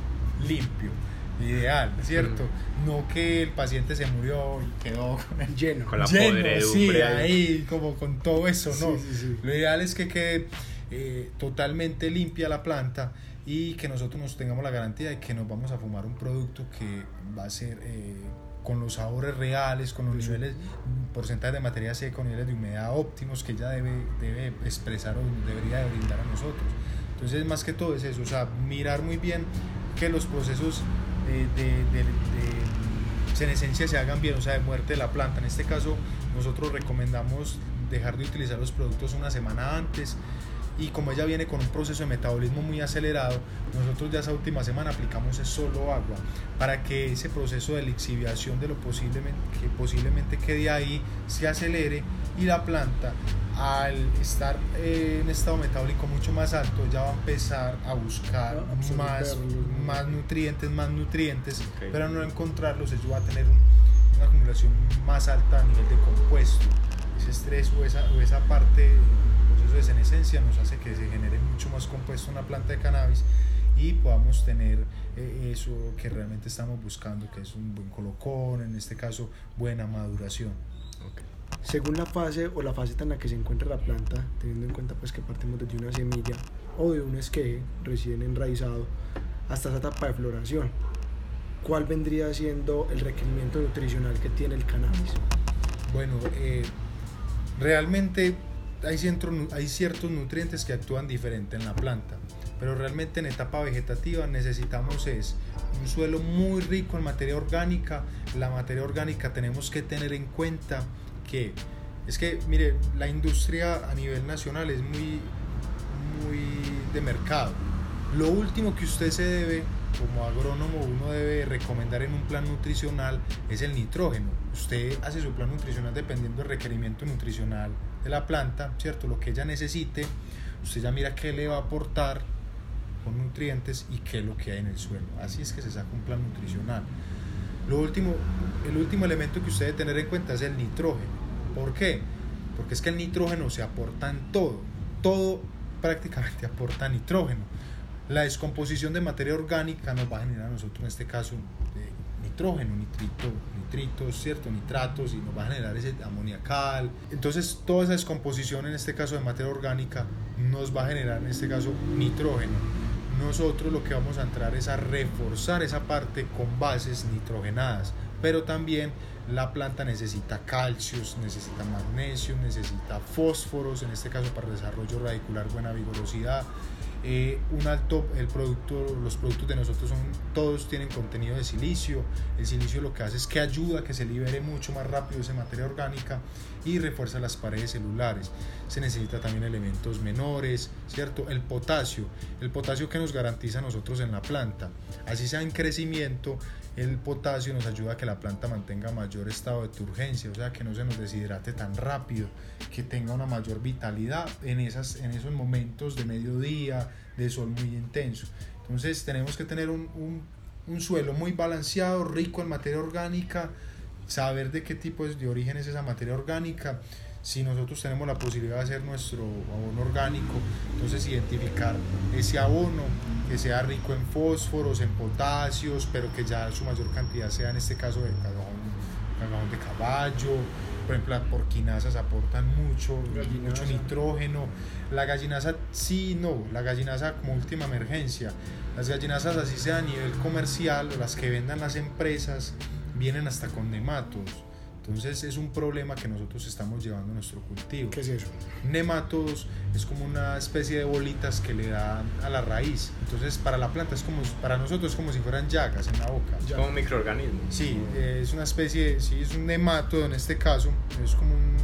limpio ideal, ¿cierto? No que el paciente se murió y quedó lleno. Con la lleno, sí, ahí como con todo eso, ¿no? Sí, sí, sí. Lo ideal es que quede eh, totalmente limpia la planta y que nosotros nos tengamos la garantía de que nos vamos a fumar un producto que va a ser eh, con los sabores reales, con los niveles, porcentajes de materia seca, con niveles de humedad óptimos que ella debe, debe expresar o debería de brindar a nosotros. Entonces, más que todo es eso, o sea, mirar muy bien que los procesos de, de, de, se hagan bien, o sea, de muerte de la planta. En este caso, nosotros recomendamos dejar de utilizar los productos una semana antes y como ella viene con un proceso de metabolismo muy acelerado, nosotros ya esa última semana aplicamos solo agua para que ese proceso de lixiviación de lo posiblemente, que posiblemente quede ahí se acelere y la planta al estar eh, en estado metabólico mucho más alto ya va a empezar a buscar más, más nutrientes, más nutrientes, Ok. pero al no encontrarlos ello va a tener un- una acumulación más alta a nivel de compuesto. Ese estrés o esa, o esa parte proceso de senescencia nos hace que se genere mucho más compuesto en una planta de cannabis y podamos tener eh, eso que realmente estamos buscando, que es un buen colocón, en este caso buena maduración. Ok. según la fase o la fase en la que se encuentra la planta, teniendo en cuenta pues que partimos desde una semilla o de un esqueje recién enraizado hasta esa etapa de floración, ¿cuál vendría siendo el requerimiento nutricional que tiene el cannabis? Bueno, eh, realmente hay, hay ciertos nutrientes que actúan diferente en la planta, pero realmente en etapa vegetativa necesitamos es un suelo muy rico en materia orgánica. La materia orgánica tenemos que tener en cuenta que es que, mire, la industria a nivel nacional es muy, muy de mercado. Lo último que usted se debe, como agrónomo, uno debe recomendar en un plan nutricional es el nitrógeno. Usted hace su plan nutricional dependiendo del requerimiento nutricional de la planta, ¿cierto? Lo que ella necesite, usted ya mira qué le va a aportar con nutrientes y qué es lo que hay en el suelo. Así es que se saca un plan nutricional. Lo último, el último elemento que usted debe tener en cuenta es el nitrógeno. ¿Por qué? Porque es que el nitrógeno se aporta en todo. Todo prácticamente aporta nitrógeno. La descomposición de materia orgánica nos va a generar a nosotros en este caso nitrógeno, nitrito, nitritos, ¿cierto? nitratos y nos va a generar ese amoniacal. Entonces toda esa descomposición en este caso de materia orgánica nos va a generar en este caso nitrógeno nosotros lo que vamos a entrar es a reforzar esa parte con bases nitrogenadas, pero también la planta necesita calcios, necesita magnesio, necesita fósforos, en este caso para desarrollo radicular, buena vigorosidad, eh, un alto, el producto, los productos de nosotros son, todos tienen contenido de silicio. El silicio lo que hace es que ayuda a que se libere mucho más rápido esa materia orgánica y refuerza las paredes celulares. Se necesita también elementos menores, ¿cierto? El potasio, el potasio que nos garantiza a nosotros en la planta. Así sea en crecimiento, el potasio nos ayuda a que la planta mantenga mayor estado de turgencia, o sea, que no se nos deshidrate tan rápido, que tenga una mayor vitalidad en, esas, en esos momentos de mediodía, de sol muy intenso. Entonces tenemos que tener un, suelo muy balanceado, rico en materia orgánica, saber de qué tipo de origen es esa materia orgánica, si nosotros tenemos la posibilidad de hacer nuestro abono orgánico, entonces identificar ese abono que sea rico en fósforos, en potasios, pero que ya su mayor cantidad sea en este caso de cagajón, de caballo, por ejemplo las porquinazas aportan mucho, mucho nitrógeno, la gallinaza sí, no, la gallinaza como última emergencia, las gallinazas así sea a nivel comercial, las que vendan las empresas, vienen hasta con nematos entonces es un problema que nosotros estamos llevando a nuestro cultivo. ¿Qué es eso? Nematodos es como una especie de bolitas que le dan a la raíz. Entonces para la planta es como, para nosotros es como si fueran llagas en la boca. Es como un microorganismo. Sí, es una especie, sí, es un nemátodo en este caso, es como un,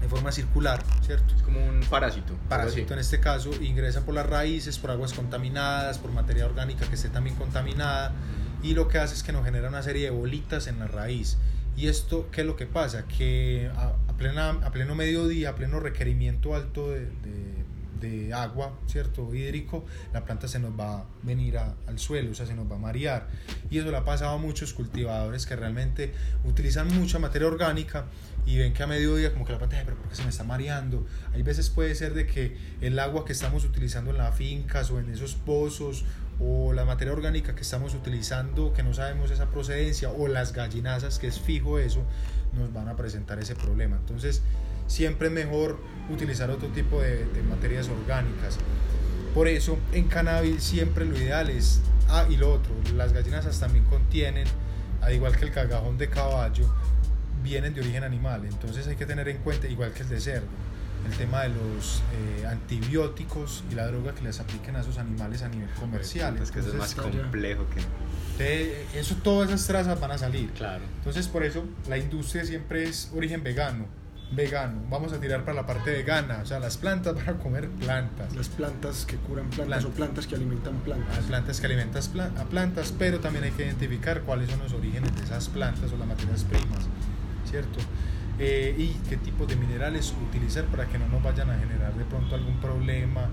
de forma circular, ¿cierto? Es como un parásito. Parásito en este caso, ingresa por las raíces, por aguas contaminadas, por materia orgánica que esté también contaminada y lo que hace es que nos genera una serie de bolitas en la raíz y esto, ¿qué es lo que pasa? Que a, plena, a pleno mediodía, a pleno requerimiento alto de, de, agua, ¿cierto? Hídrico, la planta se nos va a venir al suelo, o sea, se nos va a marear. Y eso le ha pasado a muchos cultivadores que realmente utilizan mucha materia orgánica y ven que a mediodía como que la planta, pero ¿por qué se me está mareando? Hay veces puede ser de que el agua que estamos utilizando en las fincas o en esos pozos o la materia orgánica que estamos utilizando que no sabemos esa procedencia o las gallinazas que es fijo eso nos van a presentar ese problema. Entonces siempre es mejor utilizar otro tipo de, materias orgánicas. Por eso en cannabis siempre lo ideal es ah y lo otro las gallinazas también contienen al igual que el cagajón de caballo vienen de origen animal. Entonces hay que tener en cuenta igual que el de cerdo el tema de los eh, antibióticos y la droga que les apliquen a esos animales a nivel comercial. Es que eso es más complejo que... eso, todas esas trazas van a salir. Claro. Entonces, por eso la industria siempre es origen vegano. Vegano, vamos a tirar para la parte vegana, o sea, las plantas para comer plantas. Las plantas que curan plantas, o plantas que alimentan plantas. Las plantas que alimentan a plantas, pero también hay que identificar cuáles son los orígenes de esas plantas o las materias primas, ¿cierto? Eh, y qué tipo de minerales utilizar para que no nos vayan a generar de pronto algún problema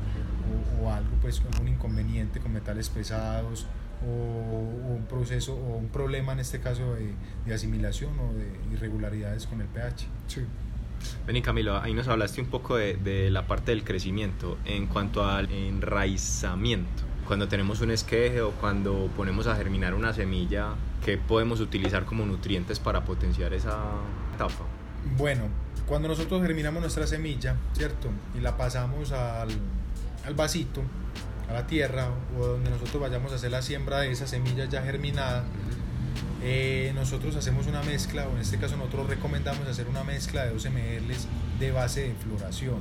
o, algo, pues un inconveniente con metales pesados o, un proceso o un problema en este caso de, asimilación o de irregularidades con el pH. Sí. Vení Camilo, ahí nos hablaste un poco de, de la parte del crecimiento en cuanto al enraizamiento. Cuando tenemos un esqueje o cuando ponemos a germinar una semilla, ¿qué podemos utilizar como nutrientes para potenciar esa etapa? Bueno, cuando nosotros germinamos nuestra semilla, ¿cierto? Y la pasamos al, al vasito, a la tierra, o donde nosotros vayamos a hacer la siembra de esa semilla ya germinada, eh, nosotros hacemos una mezcla, o en este caso nosotros recomendamos hacer una mezcla de 2 ml de base de floración.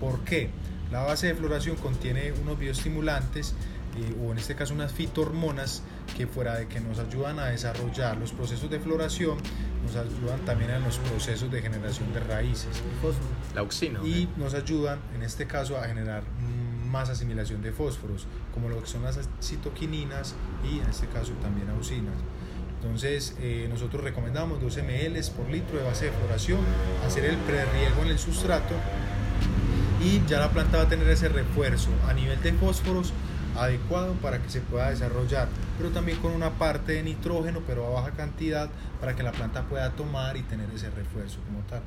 ¿Por qué? La base de floración contiene unos bioestimulantes eh, o en este caso unas fitohormonas que fuera de que nos ayudan a desarrollar los procesos de floración, nos ayudan también en los procesos de generación de raíces. La auxina. Y nos ayudan en este caso a generar más asimilación de fósforos, como lo que son las citoquininas y en este caso también auxinas. Entonces eh, nosotros recomendamos 12 ml por litro de base de floración, hacer el prerriego en el sustrato y ya la planta va a tener ese refuerzo a nivel de fósforos adecuado para que se pueda desarrollar, pero también con una parte de nitrógeno, pero a baja cantidad, para que la planta pueda tomar y tener ese refuerzo como tal.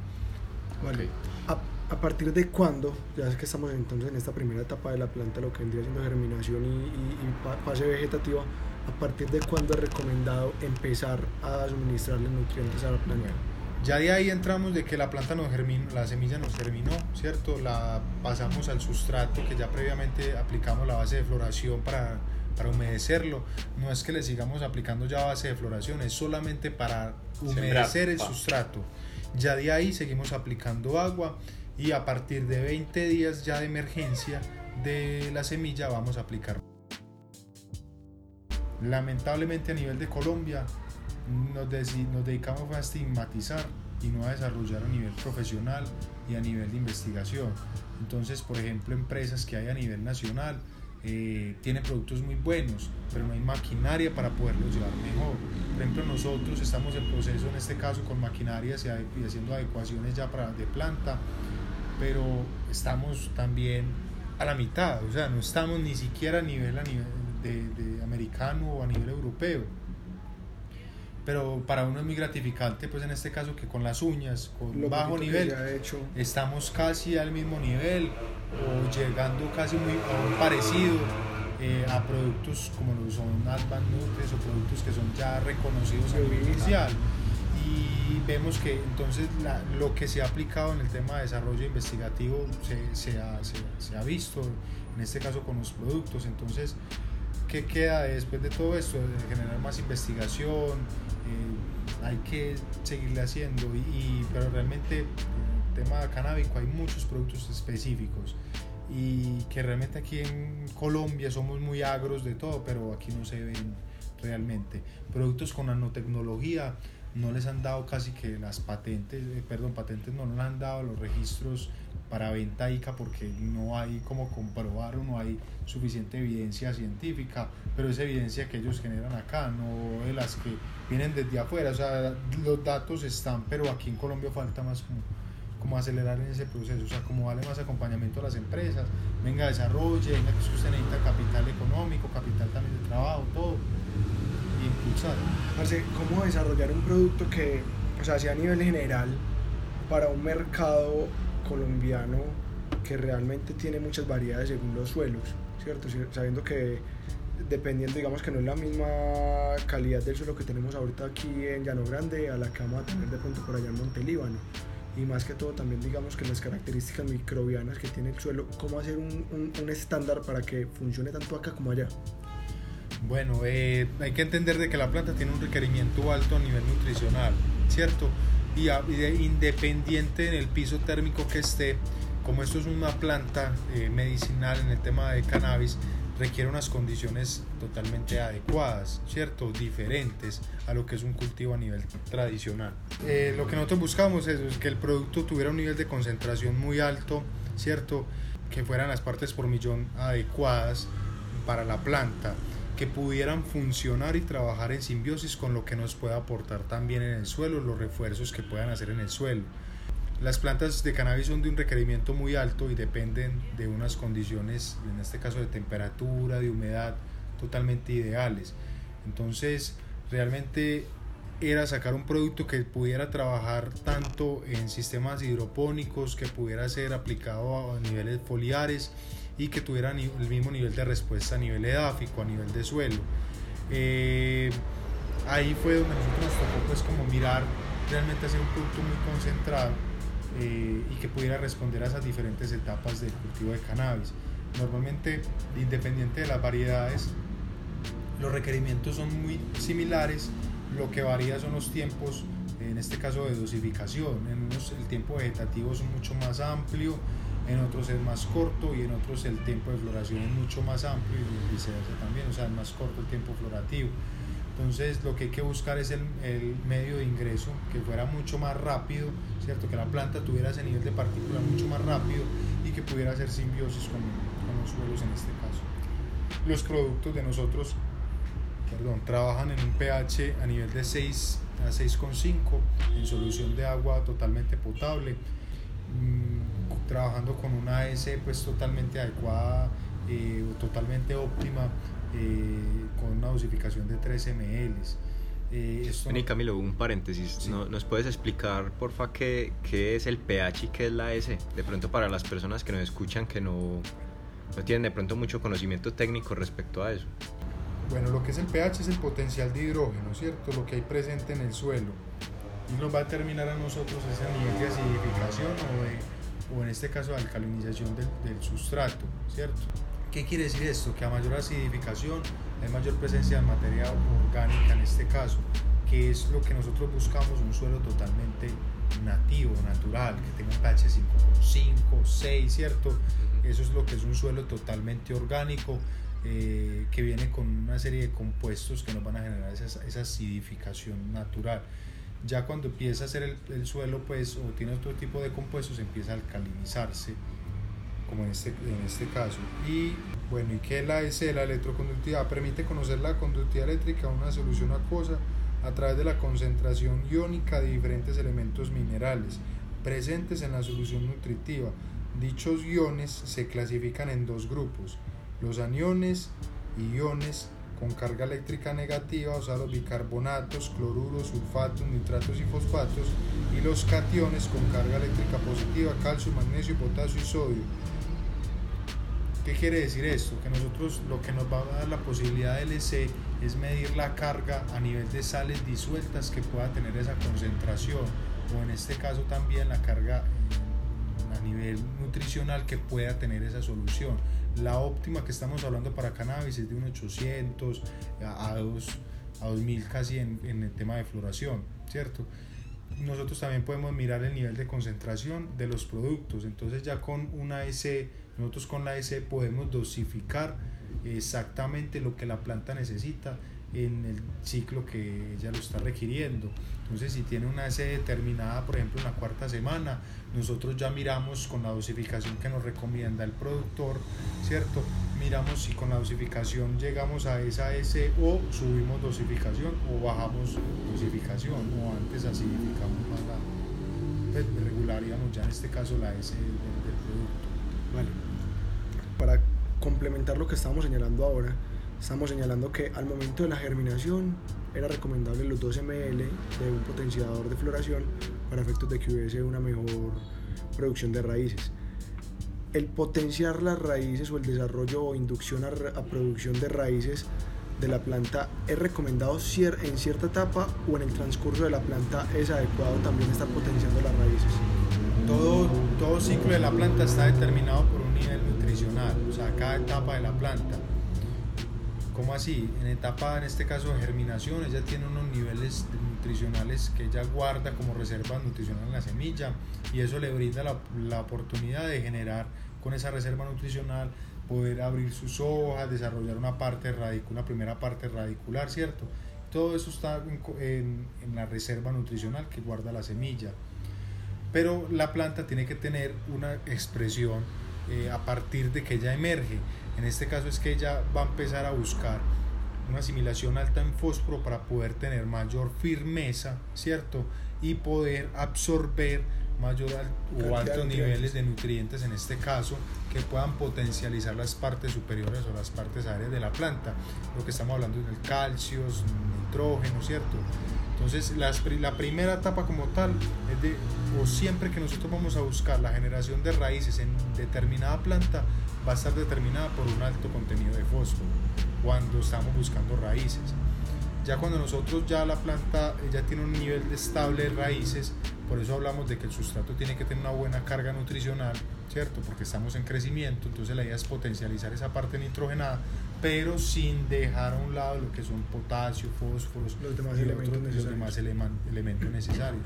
Vale. A, a, partir de cuándo, ya que estamos entonces en esta primera etapa de la planta, lo que vendría siendo germinación y, y, y fase vegetativa, a partir de cuándo es recomendado empezar a suministrarle nutrientes a la planta? Bueno, ya de ahí entramos de que la planta nos germinó, la semilla nos germinó, ¿cierto? La pasamos al sustrato que ya previamente aplicamos la base de floración para, para humedecerlo. No es que le sigamos aplicando ya base de floración, es solamente para humedecer el sustrato. Ya de ahí seguimos aplicando agua y a partir de 20 días ya de emergencia de la semilla vamos a aplicar. Lamentablemente a nivel de Colombia nos, nos dedicamos a estigmatizar y no a desarrollar a nivel profesional y a nivel de investigación. Entonces, por ejemplo, empresas que hay a nivel nacional eh, tienen productos muy buenos, pero no hay maquinaria para poderlos llevar mejor. Por ejemplo, nosotros estamos en proceso, en este caso, con maquinarias y haciendo adecuaciones ya para, de planta, pero estamos también a la mitad, o sea, no estamos ni siquiera a nivel, a nivel de, de americano o a nivel europeo pero para uno es muy gratificante, pues en este caso que con las uñas, con Lo bajo nivel, hecho. estamos casi al mismo nivel o llegando casi muy a un parecido eh, a productos como lo son Advanced Nutres o productos que son ya reconocidos a nivel mundial. Y vemos que entonces la, lo que se ha aplicado en el tema de desarrollo investigativo se, se, ha, se, se ha visto, en este caso con los productos, entonces ¿qué queda después de todo esto? De generar más investigación, eh, hay que seguirle haciendo, y, pero realmente en el tema canábico hay muchos productos específicos y que realmente aquí en Colombia somos muy agros de todo, pero aquí no se ven realmente. Productos con nanotecnología no les han dado casi que las patentes, eh, perdón, patentes no les han dado los registros para venta ICA porque no hay como comprobar o no hay suficiente evidencia científica, pero es evidencia que ellos generan acá, no de las que vienen desde afuera, o sea, los datos están, pero aquí en Colombia falta más como, como acelerar en ese proceso, o sea, como darle más acompañamiento a las empresas, venga, desarrolle, venga, que usted necesita capital económico, capital también de trabajo, todo, y impulsar. Parce, ¿cómo desarrollar un producto que, o sea, sea a nivel general, para un mercado colombiano que realmente tiene muchas variedades según los suelos, ¿cierto? Sabiendo que dependiendo, digamos que no es la misma calidad del suelo que tenemos ahorita aquí en Llano Grande a la que vamos a tener de pronto por allá en Montelíbano. Y más que todo también digamos que las características microbianas que tiene el suelo, cómo hacer un, un, un estándar para que funcione tanto acá como allá. Bueno, eh, hay que entender de que la planta tiene un requerimiento alto a nivel nutricional, ¿cierto? Y, a, y de, independiente en el piso térmico que esté, como esto es una planta eh, medicinal en el tema de cannabis, requiere unas condiciones totalmente adecuadas, ¿cierto? Diferentes a lo que es un cultivo a nivel tradicional. Eh, lo que nosotros buscamos es, es que el producto tuviera un nivel de concentración muy alto, ¿cierto? Que fueran las partes por millón adecuadas para la planta que pudieran funcionar y trabajar en simbiosis con lo que nos pueda aportar también en el suelo, los refuerzos que puedan hacer en el suelo. Las plantas de cannabis son de un requerimiento muy alto y dependen de unas condiciones, en este caso de temperatura, de humedad, totalmente ideales. Entonces, realmente era sacar un producto que pudiera trabajar tanto en sistemas hidropónicos, que pudiera ser aplicado a niveles foliares y que tuviera el mismo nivel de respuesta a nivel edáfico, a nivel de suelo. Eh, ahí fue donde nosotros nos tocó pues como mirar realmente hacer un producto muy concentrado eh, y que pudiera responder a esas diferentes etapas del cultivo de cannabis. Normalmente, independiente de las variedades, los requerimientos son muy similares, lo que varía son los tiempos, en este caso de dosificación. En unos el tiempo vegetativo es mucho más amplio, en otros es más corto y en otros el tiempo de floración es mucho más amplio y viceversa también, o sea, es más corto el tiempo florativo. Entonces lo que hay que buscar es el, el, medio de ingreso que fuera mucho más rápido, ¿cierto? Que la planta tuviera ese nivel de partícula mucho más rápido y que pudiera hacer simbiosis con, con los suelos en este caso. Los productos de nosotros perdón, trabajan en un pH a nivel de 6 a 6,5 en solución de agua totalmente potable, mmm, trabajando con una AS pues totalmente adecuada, eh, totalmente óptima, eh, con una dosificación de 3 ml. Eh, esto Vení Camilo, un paréntesis, sí. ¿nos puedes explicar porfa qué, qué es el pH y qué es la AS? De pronto para las personas que nos escuchan que no, no tienen de pronto mucho conocimiento técnico respecto a eso. Bueno, lo que es el pH es el potencial de hidrógeno, ¿cierto? Lo que hay presente en el suelo. Y nos va a determinar a nosotros ese nivel de acidificación o, de, o en este caso de alcalinización del, del, sustrato, ¿cierto? ¿Qué quiere decir esto? Que a mayor acidificación hay mayor presencia de materia orgánica en este caso, que es lo que nosotros buscamos, un suelo totalmente nativo, natural, que tenga un pH 5,5, 6, ¿cierto? Eso es lo que es un suelo totalmente orgánico eh, que viene con una serie de compuestos que nos van a generar esa, esa acidificación natural. Ya cuando empieza a ser el, el, suelo, pues, o tiene otro tipo de compuestos, empieza a alcalinizarse, como en este, en este caso. Y bueno, ¿y qué es la EC? La electroconductividad permite conocer la conductividad eléctrica una solución acuosa a través de la concentración iónica de diferentes elementos minerales presentes en la solución nutritiva. Dichos iones se clasifican en dos grupos, los aniones y iones con carga eléctrica negativa, o sea, los bicarbonatos, cloruros, sulfatos, nitratos y fosfatos, y los cationes con carga eléctrica positiva, calcio, magnesio, potasio y sodio. ¿Qué quiere decir esto? Que nosotros lo que nos va a dar la posibilidad del EC es medir la carga a nivel de sales disueltas que pueda tener esa concentración, o en este caso también la carga a nivel nutricional que pueda tener esa solución la óptima que estamos hablando para cannabis es de un 800 a, 2, a 2000 casi en, en, el tema de floración, ¿cierto? Nosotros también podemos mirar el nivel de concentración de los productos, entonces ya con una S, nosotros con la S podemos dosificar exactamente lo que la planta necesita en el ciclo que ella lo está requiriendo. Entonces, si tiene una S determinada, por ejemplo, en la cuarta semana, nosotros ya miramos con la dosificación que nos recomienda el productor, ¿cierto? Miramos si con la dosificación llegamos a esa S o subimos dosificación o bajamos dosificación o antes acidificamos más la, pues, regularíamos ya en este caso la S del, del producto. Vale. Para complementar lo que estamos señalando ahora, estamos señalando que al momento de la germinación era recomendable los 12 ml de un potenciador de floración para efectos de que hubiese una mejor producción de raíces. El potenciar las raíces o el desarrollo o inducción a, a producción de raíces de la planta es recomendado en cierta etapa o en el transcurso de la planta es adecuado también estar potenciando las raíces. Todo, todo ciclo de la planta está determinado por un nivel nutricional, o sea, cada etapa de la planta ¿Cómo así? En etapa, en este caso de germinación, ella tiene unos niveles nutricionales que ella guarda como reserva nutricional en la semilla y eso le brinda la, la oportunidad de generar con esa reserva nutricional poder abrir sus hojas, desarrollar una parte radicular, una primera parte radicular, ¿cierto? Todo eso está en, en, la reserva nutricional que guarda la semilla. Pero la planta tiene que tener una expresión eh, a partir de que ella emerge. En este caso es que ella va a empezar a buscar una asimilación alta en fósforo para poder tener mayor firmeza, ¿cierto? Y poder absorber mayor o altos niveles de nutrientes en este caso que puedan potencializar las partes superiores o las partes aéreas de la planta. Lo que estamos hablando es del calcio, nitrógeno, ¿cierto? Entonces, las, la primera etapa como tal es de, o siempre que nosotros vamos a buscar la generación de raíces en determinada planta, va a estar determinada por un alto contenido de fósforo cuando estamos buscando raíces. Ya cuando nosotros ya la planta ya tiene un nivel de estable de raíces, por eso hablamos de que el sustrato tiene que tener una buena carga nutricional, ¿cierto? Porque estamos en crecimiento, entonces la idea es potencializar esa parte nitrogenada, pero sin dejar a un lado lo que son potasio, fósforos Los demás y elementos otros- los demás eleman- elementos necesarios.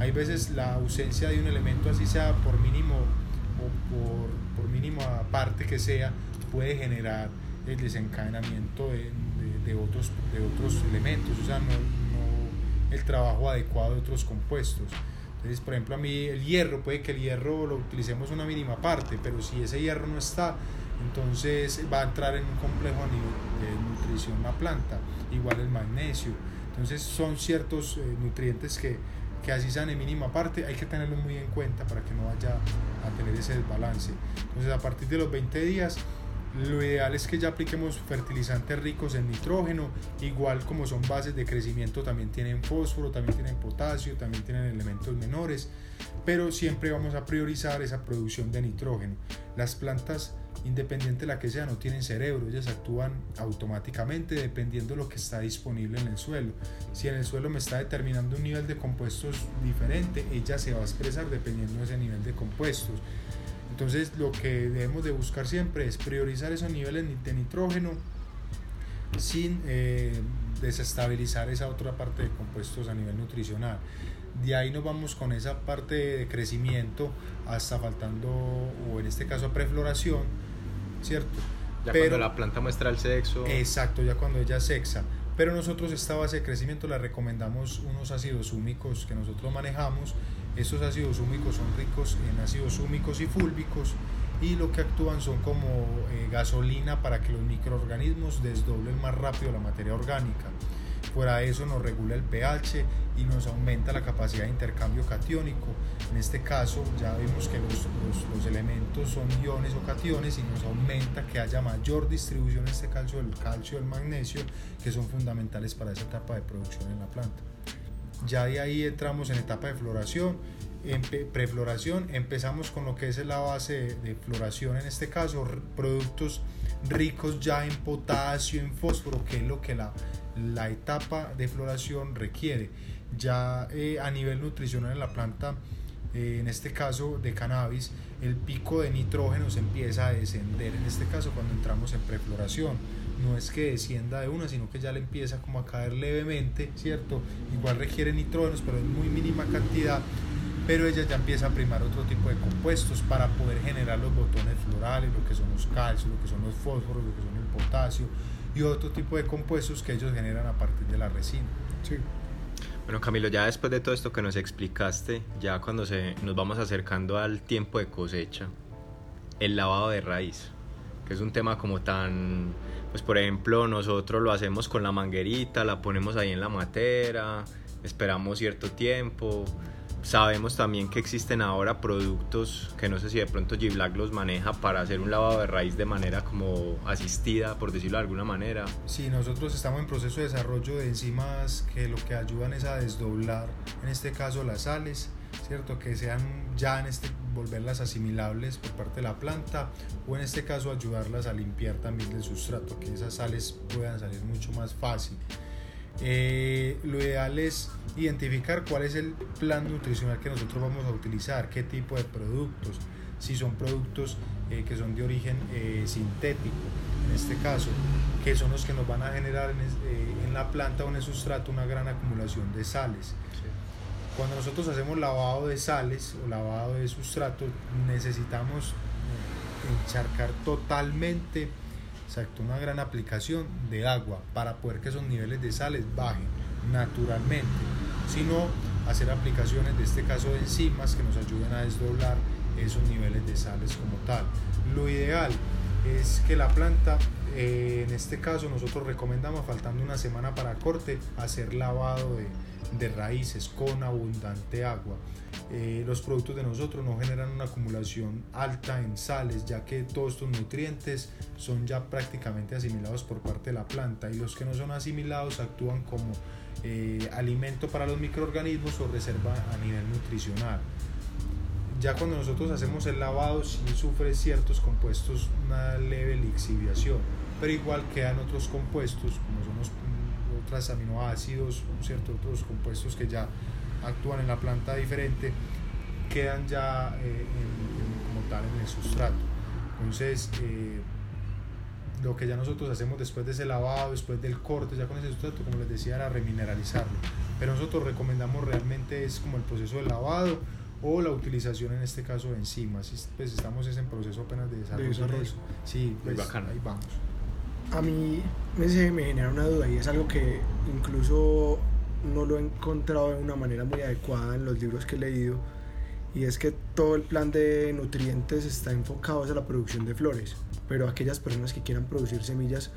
Hay veces la ausencia de un elemento, así sea por mínimo o por, por mínima parte que sea, puede generar el desencadenamiento de, de- otros, de otros elementos, o sea, no, no el trabajo adecuado de otros compuestos. Entonces, por ejemplo, a mí el hierro, puede que el hierro lo utilicemos una mínima parte, pero si ese hierro no está, entonces va a entrar en un complejo a nivel de nutrición la planta, igual el magnesio. Entonces son ciertos eh, nutrientes que, que así sean en mínima parte, hay que tenerlos muy en cuenta para que no vaya a tener ese desbalance. Entonces a partir de los 20 días, lo ideal es que ya apliquemos fertilizantes ricos en nitrógeno, igual como son bases de crecimiento, también tienen fósforo, también tienen potasio, también tienen elementos menores, pero siempre vamos a priorizar esa producción de nitrógeno. Las plantas, independiente de la que sea, no tienen cerebro, ellas actúan automáticamente dependiendo de lo que está disponible en el suelo. Si en el suelo me está determinando un nivel de compuestos diferente, ella se va a expresar dependiendo de ese nivel de compuestos. Entonces lo que debemos de buscar siempre es priorizar esos niveles ni- de nitrógeno sin eh, desestabilizar esa otra parte de compuestos a nivel nutricional. De ahí nos vamos con esa parte de crecimiento hasta faltando, o en este caso prefloración, ¿cierto? Ya Pero- cuando la planta muestra el sexo. Exacto, ya cuando ella sexa. Pero nosotros esta base de crecimiento le recomendamos unos ácidos húmicos que nosotros manejamos. Estos ácidos húmicos son ricos en ácidos húmicos y fúlbicos y lo que actúan son como eh, gasolina para que los microorganismos desdoblen más rápido la materia orgánica. Fuera de eso nos regula el pH y nos aumenta la capacidad de intercambio catiónico. En este caso ya vimos que los, los- elementos son iones o cationes y nos aumenta que haya mayor distribución en este caso del calcio y del magnesio que son fundamentales para esa etapa de producción en la planta. Ya de ahí entramos en etapa de floración, en prefloración, empezamos con lo que es la base de, floración, en este caso productos ricos ya en potasio, en fósforo, que es lo que la, la etapa de floración requiere. Ya eh, a nivel nutricional en la planta, eh, en este caso de cannabis, el pico de nitrógeno se empieza a descender, en este caso cuando entramos en prefloración no es que descienda de una, sino que ya le empieza como a caer levemente, ¿cierto? Igual requiere nitrógenos, pero en muy mínima cantidad, pero ella ya empieza a primar otro tipo de compuestos para poder generar los botones florales, lo que son los calcios, lo que son los fósforos, lo que son el potasio y otro tipo de compuestos que ellos generan a partir de la resina. Sí. Bueno, Camilo, ya después de todo esto que nos explicaste, ya cuando se, nos vamos acercando al tiempo de cosecha, el lavado de raíz, que es un tema como tan, pues por ejemplo, nosotros lo hacemos con la manguerita, la ponemos ahí en la matera, esperamos cierto tiempo. Sabemos también que existen ahora productos que no sé si de pronto G-Black los maneja para hacer un lavado de raíz de manera como asistida, por decirlo de alguna manera. Sí, nosotros estamos en proceso de desarrollo de enzimas que lo que ayudan es a desdoblar, en este caso las sales, ¿cierto? Que sean ya en este, volverlas asimilables por parte de la planta o en este caso ayudarlas a limpiar también del sustrato, que esas sales puedan salir mucho más fácil. Eh, lo ideal es identificar cuál es el plan nutricional que nosotros vamos a utilizar, qué tipo de productos, si son productos eh, que son de origen eh, sintético, en este caso, que son los que nos van a generar en la planta o en el sustrato una gran acumulación de sales. Cuando nosotros hacemos lavado de sales o lavado de sustrato, necesitamos eh, encharcar totalmente, exacto, una gran aplicación de agua para poder que esos niveles de sales bajen naturalmente, sino hacer aplicaciones de este caso de enzimas que nos ayuden a desdoblar esos niveles de sales como tal. Lo ideal es que la planta, eh, en este caso nosotros recomendamos faltando una semana para corte, hacer lavado de, raíces con abundante agua. Eh, los productos de nosotros no generan una acumulación alta en sales, ya que todos estos nutrientes son ya prácticamente asimilados por parte de la planta y los que no son asimilados actúan como eh, alimento para los microorganismos o reserva a nivel nutricional. Ya cuando nosotros hacemos el lavado, sí sufre ciertos compuestos una leve lixiviación, pero igual quedan otros compuestos, como son los, otros aminoácidos, ¿cierto? otros compuestos que ya actúan en la planta diferente, quedan ya eh, como tal en el sustrato. Entonces, eh, lo que ya nosotros hacemos después de ese lavado, después del corte, ya con ese sustrato, como les decía, era remineralizarlo. Pero nosotros recomendamos realmente es como el proceso de lavado o la utilización en este caso de enzimas. Pues estamos en proceso apenas de desarrollo. Sí, pues, ahí vamos. A mí me, me genera una duda y es algo que incluso no lo he encontrado de una manera muy adecuada en los libros que he leído y es que todo el plan de nutrientes está enfocado hacia la producción de flores, pero aquellas personas que quieran producir semillas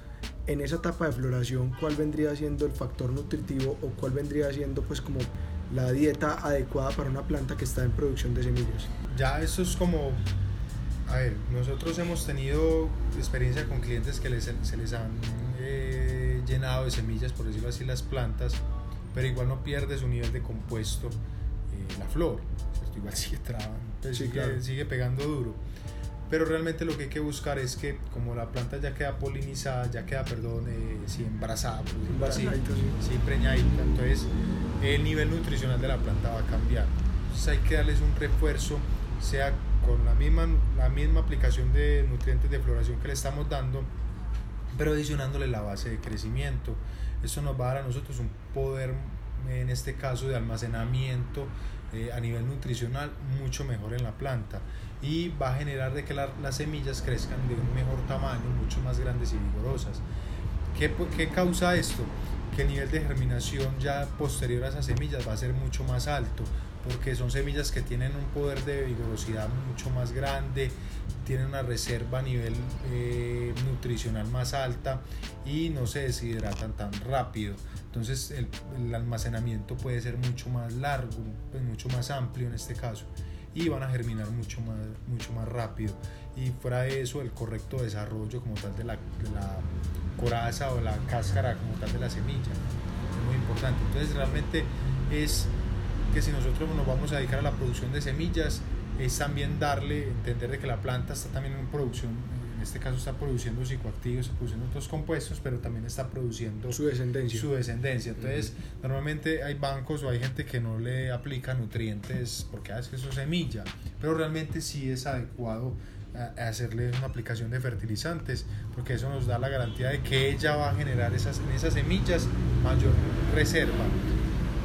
en esa etapa de floración, ¿cuál vendría siendo el factor nutritivo o cuál vendría siendo pues como la dieta adecuada para una planta que está en producción de semillas? Ya eso es como a ver, nosotros hemos tenido experiencia con clientes que les, se les han eh, llenado de semillas, por decirlo así, las plantas, pero igual no pierde su nivel de compuesto eh, la flor, igual sigue trabando, pues sigue, sigue pegando duro. Pero realmente lo que hay que buscar es que como la planta ya queda polinizada, ya queda, perdón, eh, sí, embarazada, por así, sí, preñadita, entonces el nivel nutricional de la planta va a cambiar. Entonces hay que darles un refuerzo, sea con la misma, la misma aplicación de nutrientes de floración que le estamos dando, pero adicionándole la base de crecimiento. Eso nos va a dar a nosotros un poder, en este caso, de almacenamiento eh, a nivel nutricional mucho mejor en la planta y va a generar de que las semillas crezcan de un mejor tamaño, mucho más grandes y vigorosas. ¿Qué, ¿Qué causa esto? Que el nivel de germinación ya posterior a esas semillas va a ser mucho más alto, porque son semillas que tienen un poder de vigorosidad mucho más grande, tienen una reserva a nivel eh, nutricional más alta y no se deshidratan tan rápido. Entonces el, el, almacenamiento puede ser mucho más largo, pues mucho más amplio en este caso y van a germinar mucho más, mucho más rápido. Y fuera de eso, el correcto desarrollo como tal de la, de la coraza o la cáscara como tal de la semilla. Es muy importante. Entonces realmente es que si nosotros nos vamos a dedicar a la producción de semillas, es también darle, entender de que la planta está también en producción, en este caso está produciendo psicoactivos, está produciendo otros compuestos, pero también está produciendo su descendencia. Su descendencia. Entonces, normalmente hay bancos o hay gente que no le aplica nutrientes porque ah, que eso es semilla, pero realmente sí es adecuado hacerle una aplicación de fertilizantes, porque eso nos da la garantía de que ella va a generar esas, en esas semillas mayor reserva.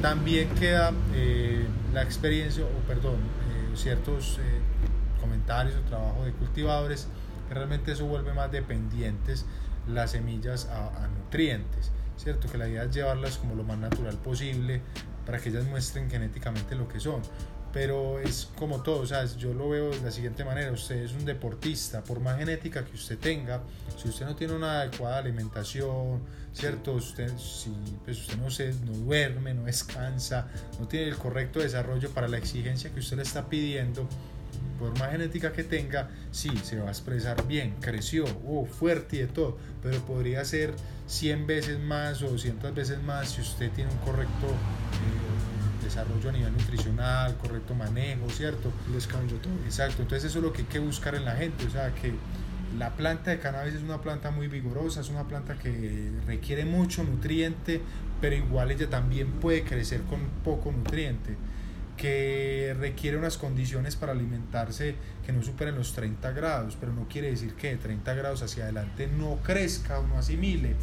También queda eh, la experiencia, o perdón, eh, ciertos eh, comentarios o trabajo de cultivadores, que realmente eso vuelve más dependientes las semillas a, a nutrientes, ¿cierto? Que la idea es llevarlas como lo más natural posible para que ellas muestren genéticamente lo que son pero es como todo, o sea, yo lo veo de la siguiente manera, usted es un deportista, por más genética que usted tenga, si usted no tiene una adecuada alimentación, ¿cierto? Usted, si pues usted no, se, no duerme, no descansa, no tiene el correcto desarrollo para la exigencia que usted le está pidiendo, por más genética que tenga, sí, se va a expresar bien, creció, oh, fuerte y de todo, pero podría ser 100 veces más o 200 veces más si usted tiene un correcto... Eh, desarrollo a nivel nutricional, correcto manejo, ¿cierto? Descanso, todo. Exacto, entonces eso es lo que hay que buscar en la gente, o sea, que la planta de cannabis es una planta muy vigorosa, es una planta que requiere mucho nutriente, pero igual ella también puede crecer con poco nutriente, que requiere unas condiciones para alimentarse que no superen los 30 grados, pero no quiere decir que de 30 grados hacia adelante no crezca o no asimile,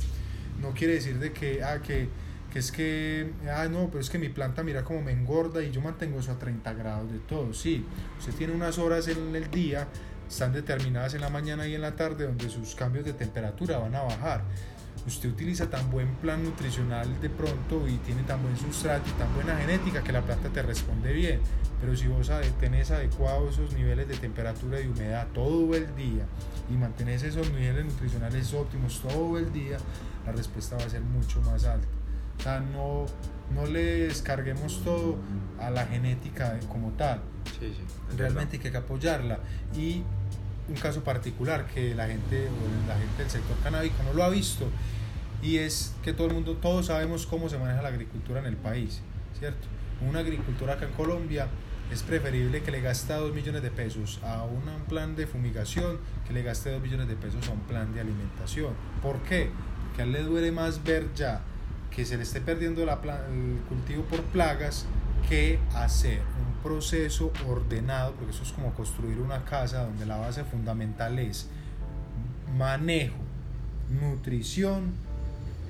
no quiere decir de que, ah, que que es que, ah, no, pero es que mi planta mira como me engorda y yo mantengo eso a 30 grados de todo. Sí, usted tiene unas horas en el día, están determinadas en la mañana y en la tarde, donde sus cambios de temperatura van a bajar. Usted utiliza tan buen plan nutricional de pronto y tiene tan buen sustrato y tan buena genética que la planta te responde bien. Pero si vos tenés adecuados esos niveles de temperatura y humedad todo el día y mantenés esos niveles nutricionales óptimos todo el día, la respuesta va a ser mucho más alta. O sea, no, no le descarguemos todo a la genética como tal. Sí, sí, Realmente hay que apoyarla. Y un caso particular que la gente, la gente del sector canábico no lo ha visto y es que todo el mundo, todos sabemos cómo se maneja la agricultura en el país, ¿cierto? Una agricultura acá en Colombia es preferible que le gaste 2 millones de pesos a un plan de fumigación que le gaste 2 millones de pesos a un plan de alimentación. ¿Por qué? Porque a él le duele más ver ya que se le esté perdiendo la el cultivo por plagas que hacer un proceso ordenado, porque eso es como construir una casa donde la base fundamental es manejo, nutrición,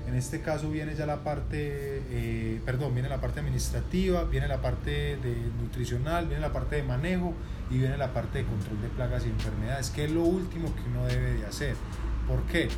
en este caso viene ya la parte, eh, perdón, viene la parte administrativa, viene la parte nutricional, viene la parte de manejo y viene la parte de control de plagas y enfermedades, que es lo último que uno debe de hacer. ¿Por qué?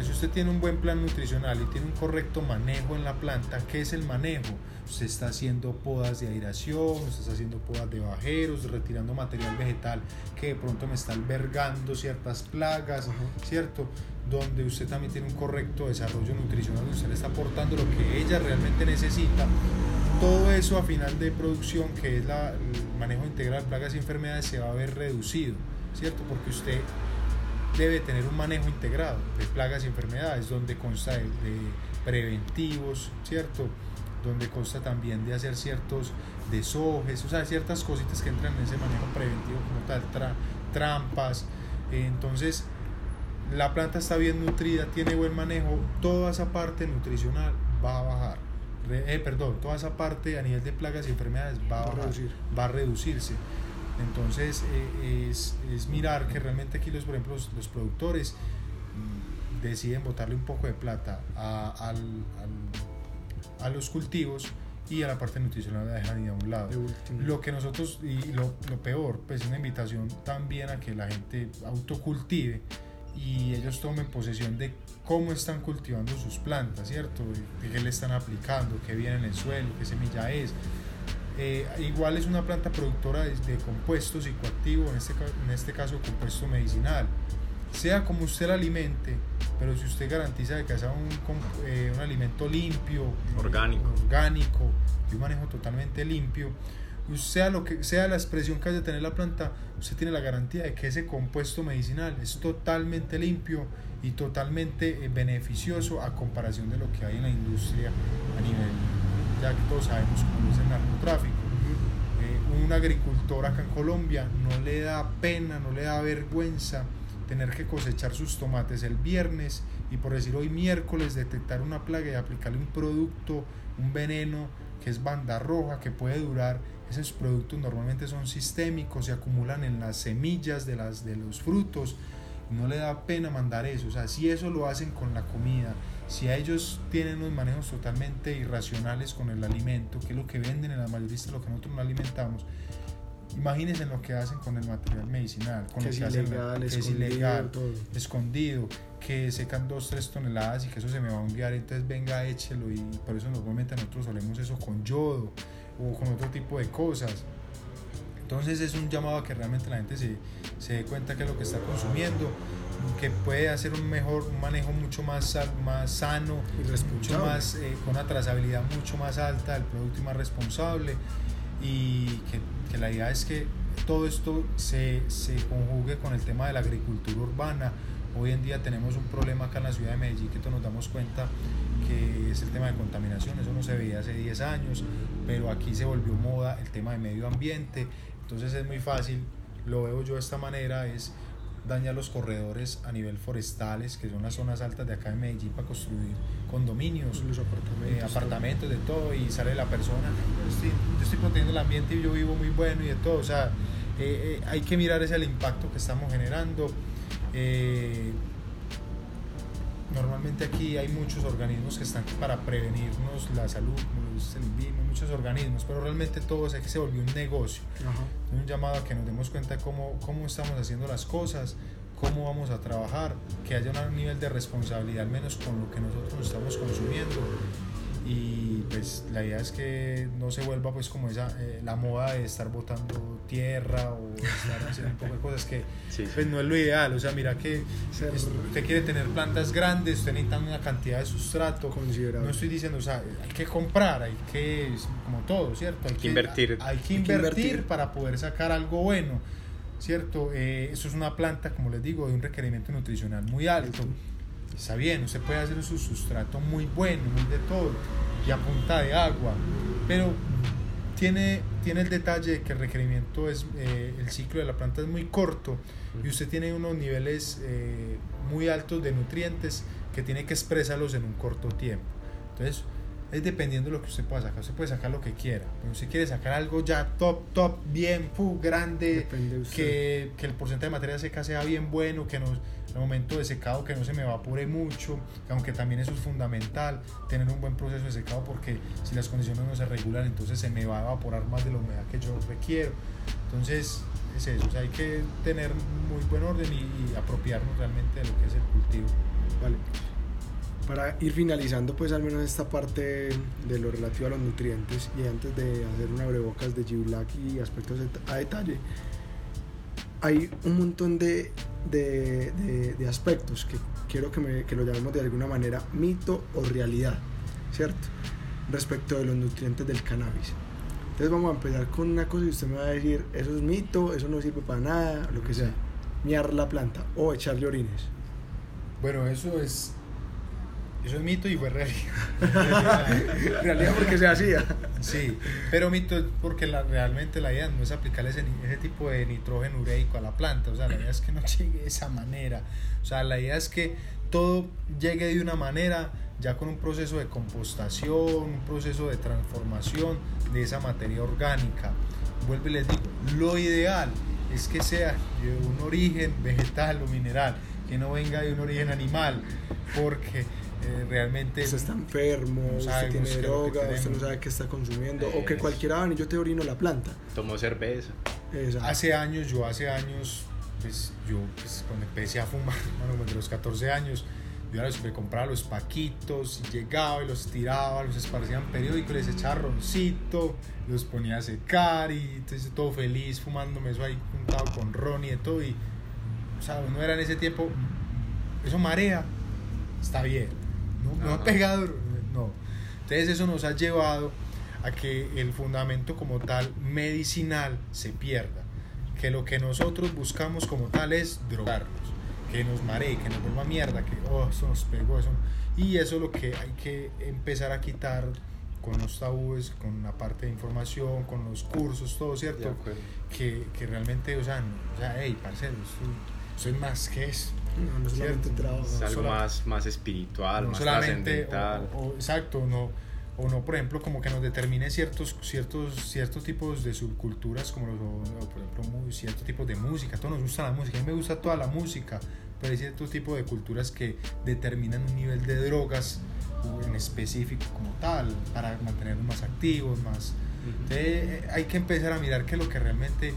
Porque si usted tiene un buen plan nutricional y tiene un correcto manejo en la planta, ¿qué es el manejo? Usted está haciendo podas de aireación, usted está haciendo podas de bajeros, retirando material vegetal que de pronto me está albergando ciertas plagas, ¿cierto? Donde usted también tiene un correcto desarrollo nutricional, usted le está aportando lo que ella realmente necesita. Todo eso a final de producción, que es la, el manejo integral de plagas y enfermedades, se va a ver reducido, ¿cierto? Porque usted debe tener un manejo integrado de plagas y enfermedades, donde consta de, preventivos, ¿cierto? Donde consta también de hacer ciertos desojes, o sea, ciertas cositas que entran en ese manejo preventivo como tal, trampas. Entonces, la planta está bien nutrida, tiene buen manejo, toda esa parte nutricional va a bajar. eh, perdón, toda esa parte a nivel de plagas y enfermedades va a, bajar, va a reducirse. Entonces eh, es, es, mirar que realmente aquí los, por ejemplo, los, productores mm, deciden botarle un poco de plata a, al, al, a los cultivos y a la parte nutricional la dejan a un lado. Lo que nosotros, y lo, lo, peor, pues una invitación también a que la gente autocultive y ellos tomen posesión de cómo están cultivando sus plantas, ¿cierto? De qué le están aplicando, qué viene en el suelo, qué semilla es eh, igual es una planta productora de, de compuesto psicoactivo, en este, en este caso compuesto medicinal. Sea como usted la alimente, pero si usted garantiza que sea un, eh, un alimento limpio, orgánico. orgánico, y un manejo totalmente limpio, sea lo que sea la expresión que haya de tener la planta, usted tiene la garantía de que ese compuesto medicinal es totalmente limpio y totalmente eh, beneficioso a comparación de lo que hay en la industria a nivel ya que todos sabemos cómo es el narcotráfico. Eh, un agricultor acá en Colombia no le da pena, no le da vergüenza tener que cosechar sus tomates el viernes y por decir hoy miércoles detectar una plaga y aplicarle un producto, un veneno que es banda roja, que puede durar. Esos productos normalmente son sistémicos, se acumulan en las semillas de, las, de los frutos. No le da pena mandar eso. O sea, si eso lo hacen con la comida, si a ellos tienen unos manejos totalmente irracionales con el alimento, que es lo que venden en la mayoría de lo que nosotros no alimentamos, imagínense lo que hacen con el material medicinal, con que lo es que hacen, ilegal, que es escondido, ilegal, todo. escondido, que secan 2, 3 toneladas y que eso se me va a enviar, entonces venga, échelo y por eso normalmente nosotros solemos eso con yodo o con otro tipo de cosas. Entonces es un llamado a que realmente la gente se, se dé cuenta que es lo que está consumiendo, que puede hacer un mejor un manejo mucho más, más sano, mucho más, eh, con una trazabilidad mucho más alta del producto y más responsable. Y que, que la idea es que todo esto se, se conjugue con el tema de la agricultura urbana. Hoy en día tenemos un problema acá en la ciudad de Medellín que todos nos damos cuenta que es el tema de contaminación, eso no se veía hace 10 años, pero aquí se volvió moda el tema de medio ambiente, entonces es muy fácil, lo veo yo de esta manera, es dañar los corredores a nivel forestales, que son las zonas altas de acá de Medellín para construir condominios, Los apartamentos, eh, apartamentos de todo, y sale la persona, yo estoy, yo estoy protegiendo el ambiente y yo vivo muy bueno y de todo, o sea, eh, eh, hay que mirar ese el impacto que estamos generando. Normalmente aquí hay muchos organismos que están para prevenirnos la salud, como los CELIBIM, muchos organismos, pero realmente todo es que se volvió un negocio. Ajá. Un llamado a que nos demos cuenta de cómo, cómo estamos haciendo las cosas, cómo vamos a trabajar, que haya un nivel de responsabilidad al menos con lo que nosotros estamos consumiendo y pues la idea es que no se vuelva pues como esa eh, la moda de estar botando tierra o estar haciendo un poco de cosas que Sí, sí. pues no es lo ideal, o sea, mira que usted quiere tener plantas grandes, usted necesita una cantidad de sustrato. Considerable. No estoy diciendo, o sea, hay que comprar, hay que, como todo, ¿cierto? Hay que invertir. Hay que Hay que invertir, invertir. para poder sacar algo bueno, ¿cierto? Eh, eso es una planta, como les digo, de un requerimiento nutricional muy alto. Está bien, usted puede hacer su sustrato muy bueno, muy de todo, y a punta de agua, pero tiene, tiene el detalle de que el requerimiento es, eh, el ciclo de la planta es muy corto y usted tiene unos niveles eh, muy altos de nutrientes que tiene que expresarlos en un corto tiempo. Entonces, es dependiendo de lo que usted pueda sacar. Usted puede sacar lo que quiera. Pero si quiere sacar algo ya top, top, bien, fu, grande, de que, que el porcentaje de materia seca sea bien bueno, que nos, el momento de secado que no se me evapore mucho, que aunque también eso es fundamental, tener un buen proceso de secado porque si las condiciones no se regulan, entonces se me va a evaporar más de la humedad que yo requiero. Entonces, es eso, o sea, hay que tener muy buen orden y, y apropiarnos realmente de lo que es el cultivo. Vale. Para ir finalizando, pues al menos esta parte de lo relativo a los nutrientes y antes de hacer una abrebocas de G-Black y aspectos a detalle, hay un montón de, de, de- de aspectos que quiero que, me, que lo llamemos de alguna manera mito o realidad, ¿cierto? Respecto de los nutrientes del cannabis. Entonces vamos a empezar con una cosa y usted me va a decir, eso es mito, eso no sirve para nada, lo que sea. Miar la planta o echarle orines. Bueno, eso es. Eso es mito y fue realidad. Realidad porque se hacía. Sí, pero mito es porque la, realmente la idea no es aplicar ese, ese tipo de nitrógeno ureico a la planta, o sea, la idea es que no llegue de esa manera, o sea, la idea es que todo llegue de una manera ya con un proceso de compostación, un proceso de transformación de esa materia orgánica. Vuelvo y les digo, lo ideal es que sea de un origen vegetal o mineral, que no venga de un origen animal, porque eh, realmente Usted está enfermo, No usted tiene que droga, usted no sabe qué está consumiendo, o que Es- cualquiera van y yo te orino la planta. Tomó cerveza. Exacto. Hace años, yo hace años, pues yo pues, cuando empecé a fumar, bueno, como de los 14 años, yo a los- me compraba los paquitos, y llegaba y los tiraba, los esparcía en periódico, les echaba roncito, los ponía a secar y entonces todo feliz fumándome eso ahí juntado con ron y de todo. Y, o sea, uno era en ese tiempo, eso marea, está bien, no, pega duro, no. Entonces eso nos ha llevado a que el fundamento como tal medicinal se pierda, que lo que nosotros buscamos como tal es drogarnos, que nos maree, que nos vuelva mierda, que oh, eso nos pegó, eso. Y eso es lo que hay que empezar a quitar con los tabúes, con la parte de información, con los cursos, todo, ¿cierto? Que, que realmente, o sea, no, o sea, hey, parcero, soy, más que eso. No, no solamente Cierto. trabajo. Es algo sola- más, más espiritual, no más solamente, o, o- exacto, no, o no, por ejemplo, como que nos determine ciertos, ciertos, ciertos tipos de subculturas, como los, o, por ejemplo, ciertos tipos de música, a todos nos gusta la música, a mí me gusta toda la música, pero hay ciertos tipos de culturas que determinan un nivel de drogas uh, en específico como tal, para mantenernos más activos, más... Entonces, eh, hay que empezar a mirar qué es lo que realmente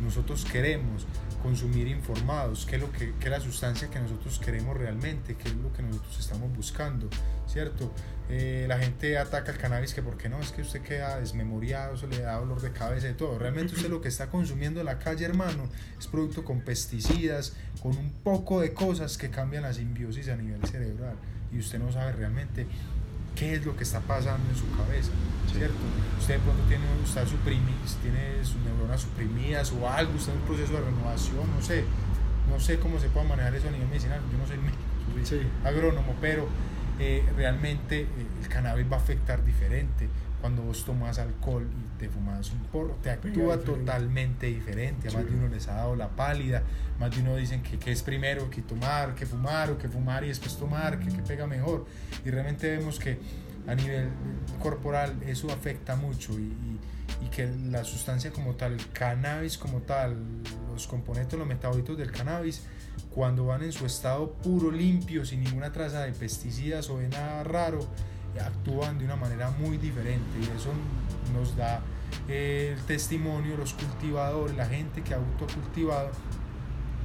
nosotros queremos, consumir informados, qué es, lo que, qué es la sustancia que nosotros queremos realmente, qué es lo que nosotros estamos buscando, ¿cierto? Eh, la gente ataca el cannabis que porque no, es que usted queda desmemoriado, eso le da dolor de cabeza y todo. Realmente usted lo que está consumiendo en la calle, hermano, es producto con pesticidas, con un poco de cosas que cambian la simbiosis a nivel cerebral y usted no sabe realmente qué es lo que está pasando en su cabeza, ¿cierto? Usted de pronto tiene, está tiene sus neuronas suprimidas o algo, está en un proceso de renovación, no sé, no sé cómo se puede manejar eso a nivel medicinal, yo no soy médico, soy Sí. agrónomo, pero eh, realmente eh, el cannabis va a afectar diferente. Cuando vos tomas alcohol y te fumas un porro, te actúa diferente. totalmente diferente. A más Sí. de uno les ha dado la pálida, más de uno dicen que, que es primero que tomar, que fumar, o que fumar y después tomar, que, que pega mejor. Y realmente vemos que a nivel corporal eso afecta mucho y, y- y que la sustancia como tal, el cannabis como tal, los componentes, los metabolitos del cannabis, cuando van en su estado puro, limpio, sin ninguna traza de pesticidas o de nada raro, actúan de una manera muy diferente y eso nos da eh, el testimonio, los cultivadores, la gente que ha autocultivado,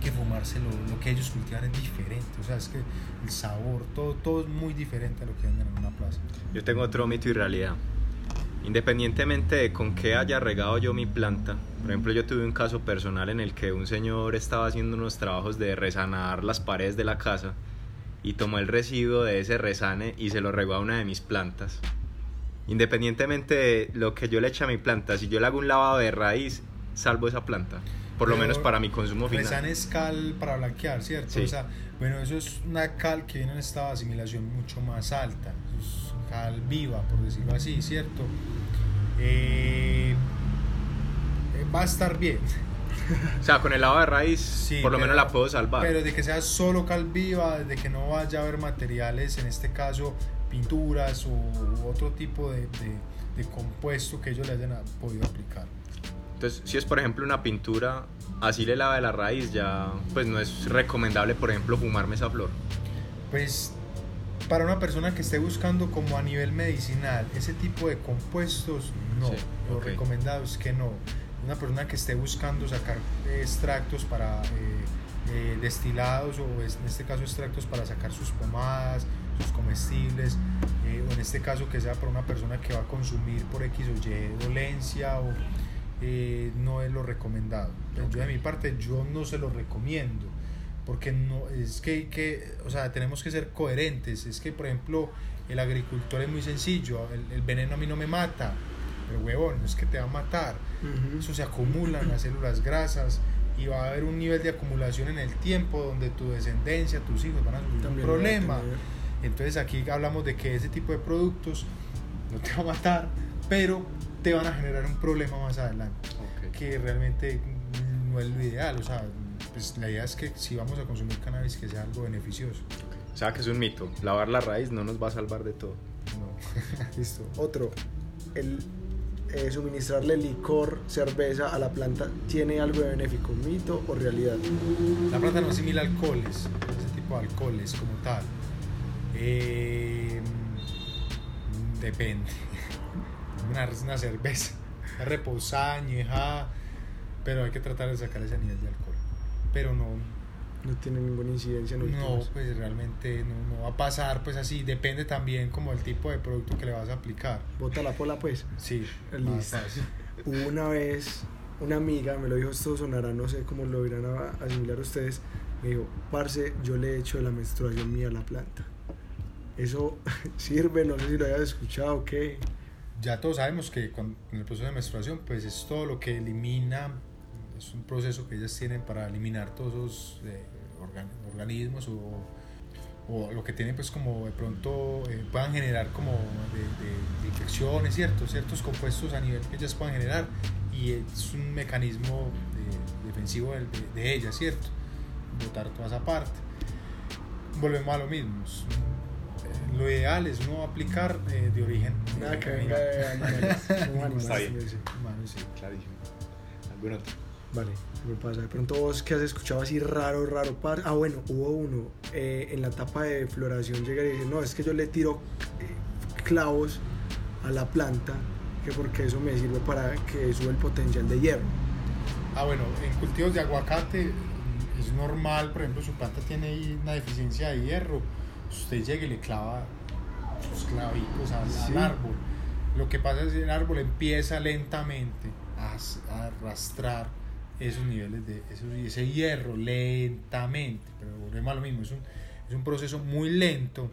que fumarse lo, lo que ellos cultivan es diferente, o sea, es que el sabor, todo, todo es muy diferente a lo que venden en una plaza. Yo tengo otro mito y realidad. Independientemente de con qué haya regado yo mi planta, por ejemplo, yo tuve un caso personal en el que un señor estaba haciendo unos trabajos de resanar las paredes de la casa y tomó el residuo de ese resane y se lo regó a una de mis plantas. Independientemente de lo que yo le eche a mi planta, si yo le hago un lavado de raíz, salvo esa planta. Por lo menos para mi consumo final. Resan es cal para blanquear, ¿cierto? Sí. O sea, bueno, eso es una cal que viene en estado de asimilación mucho más alta. Es cal viva, por decirlo así, ¿cierto? Eh, eh, va a estar bien. O sea, con el lado de raíz, Sí, por lo pero- menos la puedo salvar. Pero de que sea solo cal viva, de que no vaya a haber materiales, en este caso pinturas u otro tipo de, de- de compuesto que ellos le hayan a- podido aplicar. Entonces, si es por ejemplo una pintura, así le lava de la raíz, ya pues no es recomendable, por ejemplo, fumarme esa flor. Pues para una persona que esté buscando como a nivel medicinal ese tipo de compuestos, no. Sí, Lo ok. recomendado es que no. Una persona que esté buscando sacar extractos para eh, eh, destilados o en este caso extractos para sacar sus pomadas, sus comestibles, eh, o en este caso que sea para una persona que va a consumir por X o Y dolencia o no es lo recomendado. Yo de mi parte yo no se lo recomiendo porque no es que, que o sea tenemos que ser coherentes es que por ejemplo el agricultor es muy sencillo el, el veneno a mí no me mata pero huevón no es que te va a matar eso se acumula en las células grasas y va a haber un nivel de acumulación en el tiempo donde tu descendencia tus hijos van a sufrir un problema entonces aquí hablamos de que ese tipo de productos no te va a matar pero te van a generar un problema más adelante que realmente no es lo ideal. O sea, pues la idea es que si vamos a consumir cannabis que sea algo beneficioso. O sea, que es un mito. Lavar la raíz no nos va a salvar de todo. No. Listo. Otro, el eh, suministrarle licor, cerveza a la planta, ¿tiene algo de benéfico, mito o realidad? La planta no asimila alcoholes, ese tipo de alcoholes como tal. Eh, depende. Una, una cerveza, es reposada, añeja, pero hay que tratar de sacar ese nivel de alcohol. Pero no, No tiene ninguna incidencia en No, pues realmente no, no va a pasar, pues así, depende también como el tipo de producto que le vas a aplicar. Bota la pola, pues. Sí, Listo. fácil. Hubo una vez una amiga, me lo dijo, esto sonará, no sé cómo lo irán a asimilar ustedes, me dijo, parce, yo le he hecho la menstruación mía a la planta. Eso sirve, no sé si lo hayas escuchado o qué. Ya todos sabemos que con, en el proceso de menstruación, pues es todo lo que elimina, es un proceso que ellas tienen para eliminar todos esos eh, organ- organismos o, o lo que tienen pues como de pronto eh, puedan generar como de, de- de infecciones, ¿cierto? Ciertos compuestos a nivel que ellas puedan generar y es un mecanismo de- defensivo de, de, de ellas, ¿cierto? Botar toda esa parte. Volvemos a lo mismo. es, eh, Lo ideal es no aplicar eh, de origen Nada eh, que venga de animales. Está bien. Clarísimo. ¿Algún otro? Vale, me pasa. De pronto vos que has escuchado así raro, raro, par. Ah, bueno, hubo uno eh, en la etapa de floración llega y dice, no, es que yo le tiro eh, clavos a la planta, que porque eso me sirve para que sube el potencial de hierro. Ah, bueno, en cultivos de aguacate mm, es normal, por ejemplo, su planta tiene una deficiencia de hierro, usted llega y le clava sus clavitos al, Sí. árbol. Lo que pasa es que el árbol empieza lentamente a arrastrar esos niveles de esos- ese hierro lentamente, pero volvemos a lo mismo, es un, es un proceso muy lento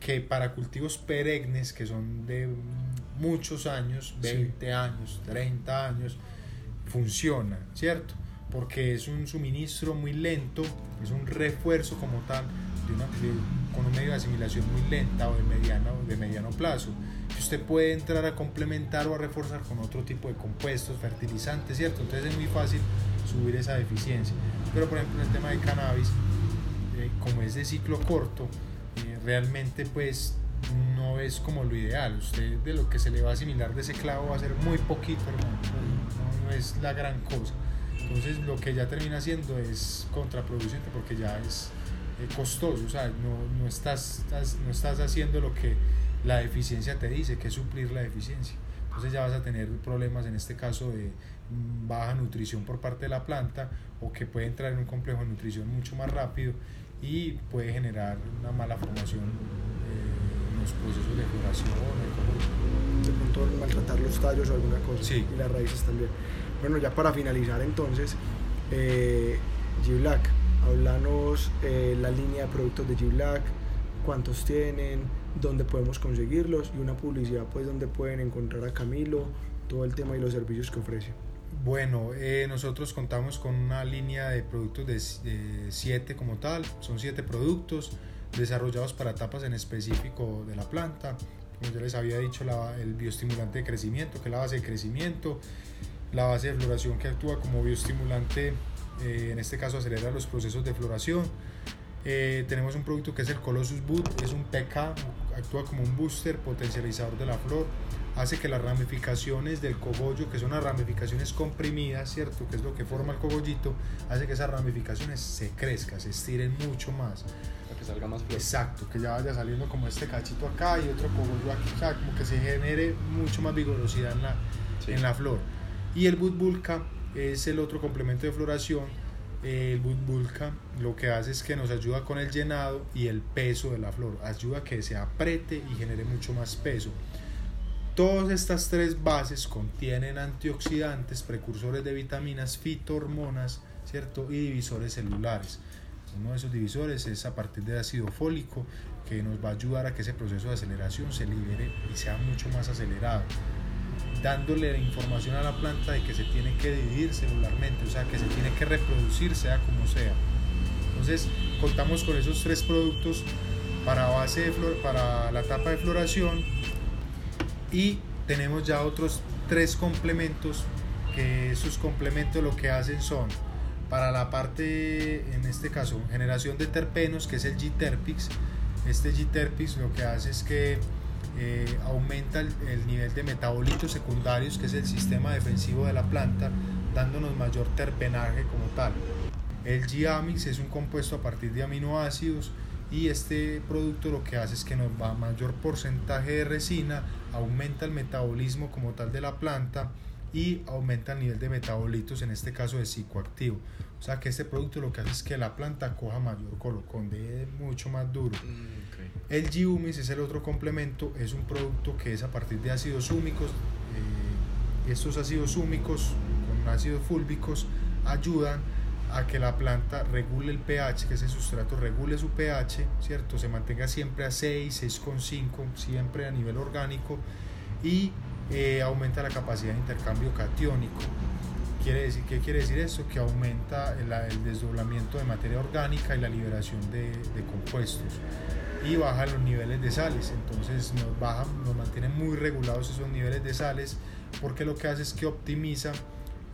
que para cultivos perennes que son de muchos años, 20 años, 30 años, funciona, ¿cierto? Porque es un suministro muy lento, es un refuerzo como tal de una, de- con un medio de asimilación muy lenta o de mediano, de mediano plazo. Usted puede entrar a complementar o a reforzar con otro tipo de compuestos, fertilizantes, ¿cierto? Entonces es muy fácil subir esa deficiencia. Pero por ejemplo en el tema de cannabis, eh, como es de ciclo corto, eh, realmente pues no es como lo ideal. Usted de lo que se le va a asimilar de ese clavo va a ser muy poquito, hermano. No, no es la gran cosa. Entonces lo que ya termina siendo es contraproducente porque ya es eh, costoso. O sea, no, no, estás, estás- no estás haciendo lo que la deficiencia te dice, que es suplir la deficiencia. Entonces ya vas a tener problemas en este caso de baja nutrición por parte de la planta o que puede entrar en un complejo de nutrición mucho más rápido y puede generar una mala formación eh, en los procesos de floración. de pronto maltratar los tallos o alguna cosa Sí. y las raíces también. Bueno, ya para finalizar entonces, eh, G-Black, háblanos eh, la línea de productos de G-Black, cuántos tienen, dónde podemos conseguirlos y una publicidad pues donde pueden encontrar a Camilo, todo el tema y los servicios que ofrece. Bueno, eh, nosotros contamos con una línea de productos de, siete como tal, son siete productos desarrollados para etapas en específico de la planta. Como yo les había dicho, la- el bioestimulante de crecimiento, que es la base de crecimiento, la base de floración que actúa como bioestimulante, eh, en este caso acelera los procesos de floración. Eh, tenemos un producto que es el Colossus Boot, es un PK, actúa como un booster potencializador de la flor, hace que las ramificaciones del cogollo, que son las ramificaciones comprimidas, ¿cierto? Que es lo que forma el cogollito, hace que esas ramificaciones se crezcan, se estiren mucho más. Para que salga más flor. Exacto, que ya vaya saliendo como este cachito acá y otro cogollo aquí, sea, como que se genere mucho más vigorosidad en la, Sí. en la flor. Y el Budbulka es el otro complemento de floración. El Budbulka lo que hace es que nos ayuda con el llenado y el peso de la flor, ayuda a que se apriete y genere mucho más peso. Todas estas tres bases contienen antioxidantes, precursores de vitaminas, fitohormonas, ¿cierto? Y divisores celulares. Uno de esos divisores es a partir de ácido fólico que nos va a ayudar a que ese proceso de aceleración se libere y sea mucho más acelerado, dándole la información a la planta de que se tiene que dividir celularmente, o sea, que se tiene que reproducir sea como sea. Entonces, contamos con esos tres productos para base para la etapa de floración y tenemos ya otros tres complementos que esos complementos lo que hacen son para la parte en este caso generación de terpenos que es el G-Terpix este G-Terpix lo que hace es que eh, aumenta el, el nivel de metabolitos secundarios que es el sistema defensivo de la planta dándonos mayor terpenaje como tal el G-Amix es un compuesto a partir de aminoácidos y este producto lo que hace es que nos va a mayor porcentaje de resina, aumenta el metabolismo como tal de la planta y aumenta el nivel de metabolitos, en este caso de psicoactivo. O sea que este producto lo que hace es que la planta coja mayor colocón, de mucho más duro. Mm, El G-Humis es el otro complemento, es un producto que es a partir de ácidos húmicos. eh, estos ácidos húmicos con ácidos fúlbicos ayudan a que la planta regule el pH, que ese sustrato regule su pH, ¿cierto? Se mantenga siempre a 6, 6,5, siempre a nivel orgánico y eh, aumenta la capacidad de intercambio catiónico. Quiere decir, ¿Qué quiere decir esto? Que aumenta el, desdoblamiento de materia orgánica y la liberación de compuestos y baja los niveles de sales. Entonces nos, baja, nos mantiene muy regulados esos niveles de sales porque lo que hace es que optimiza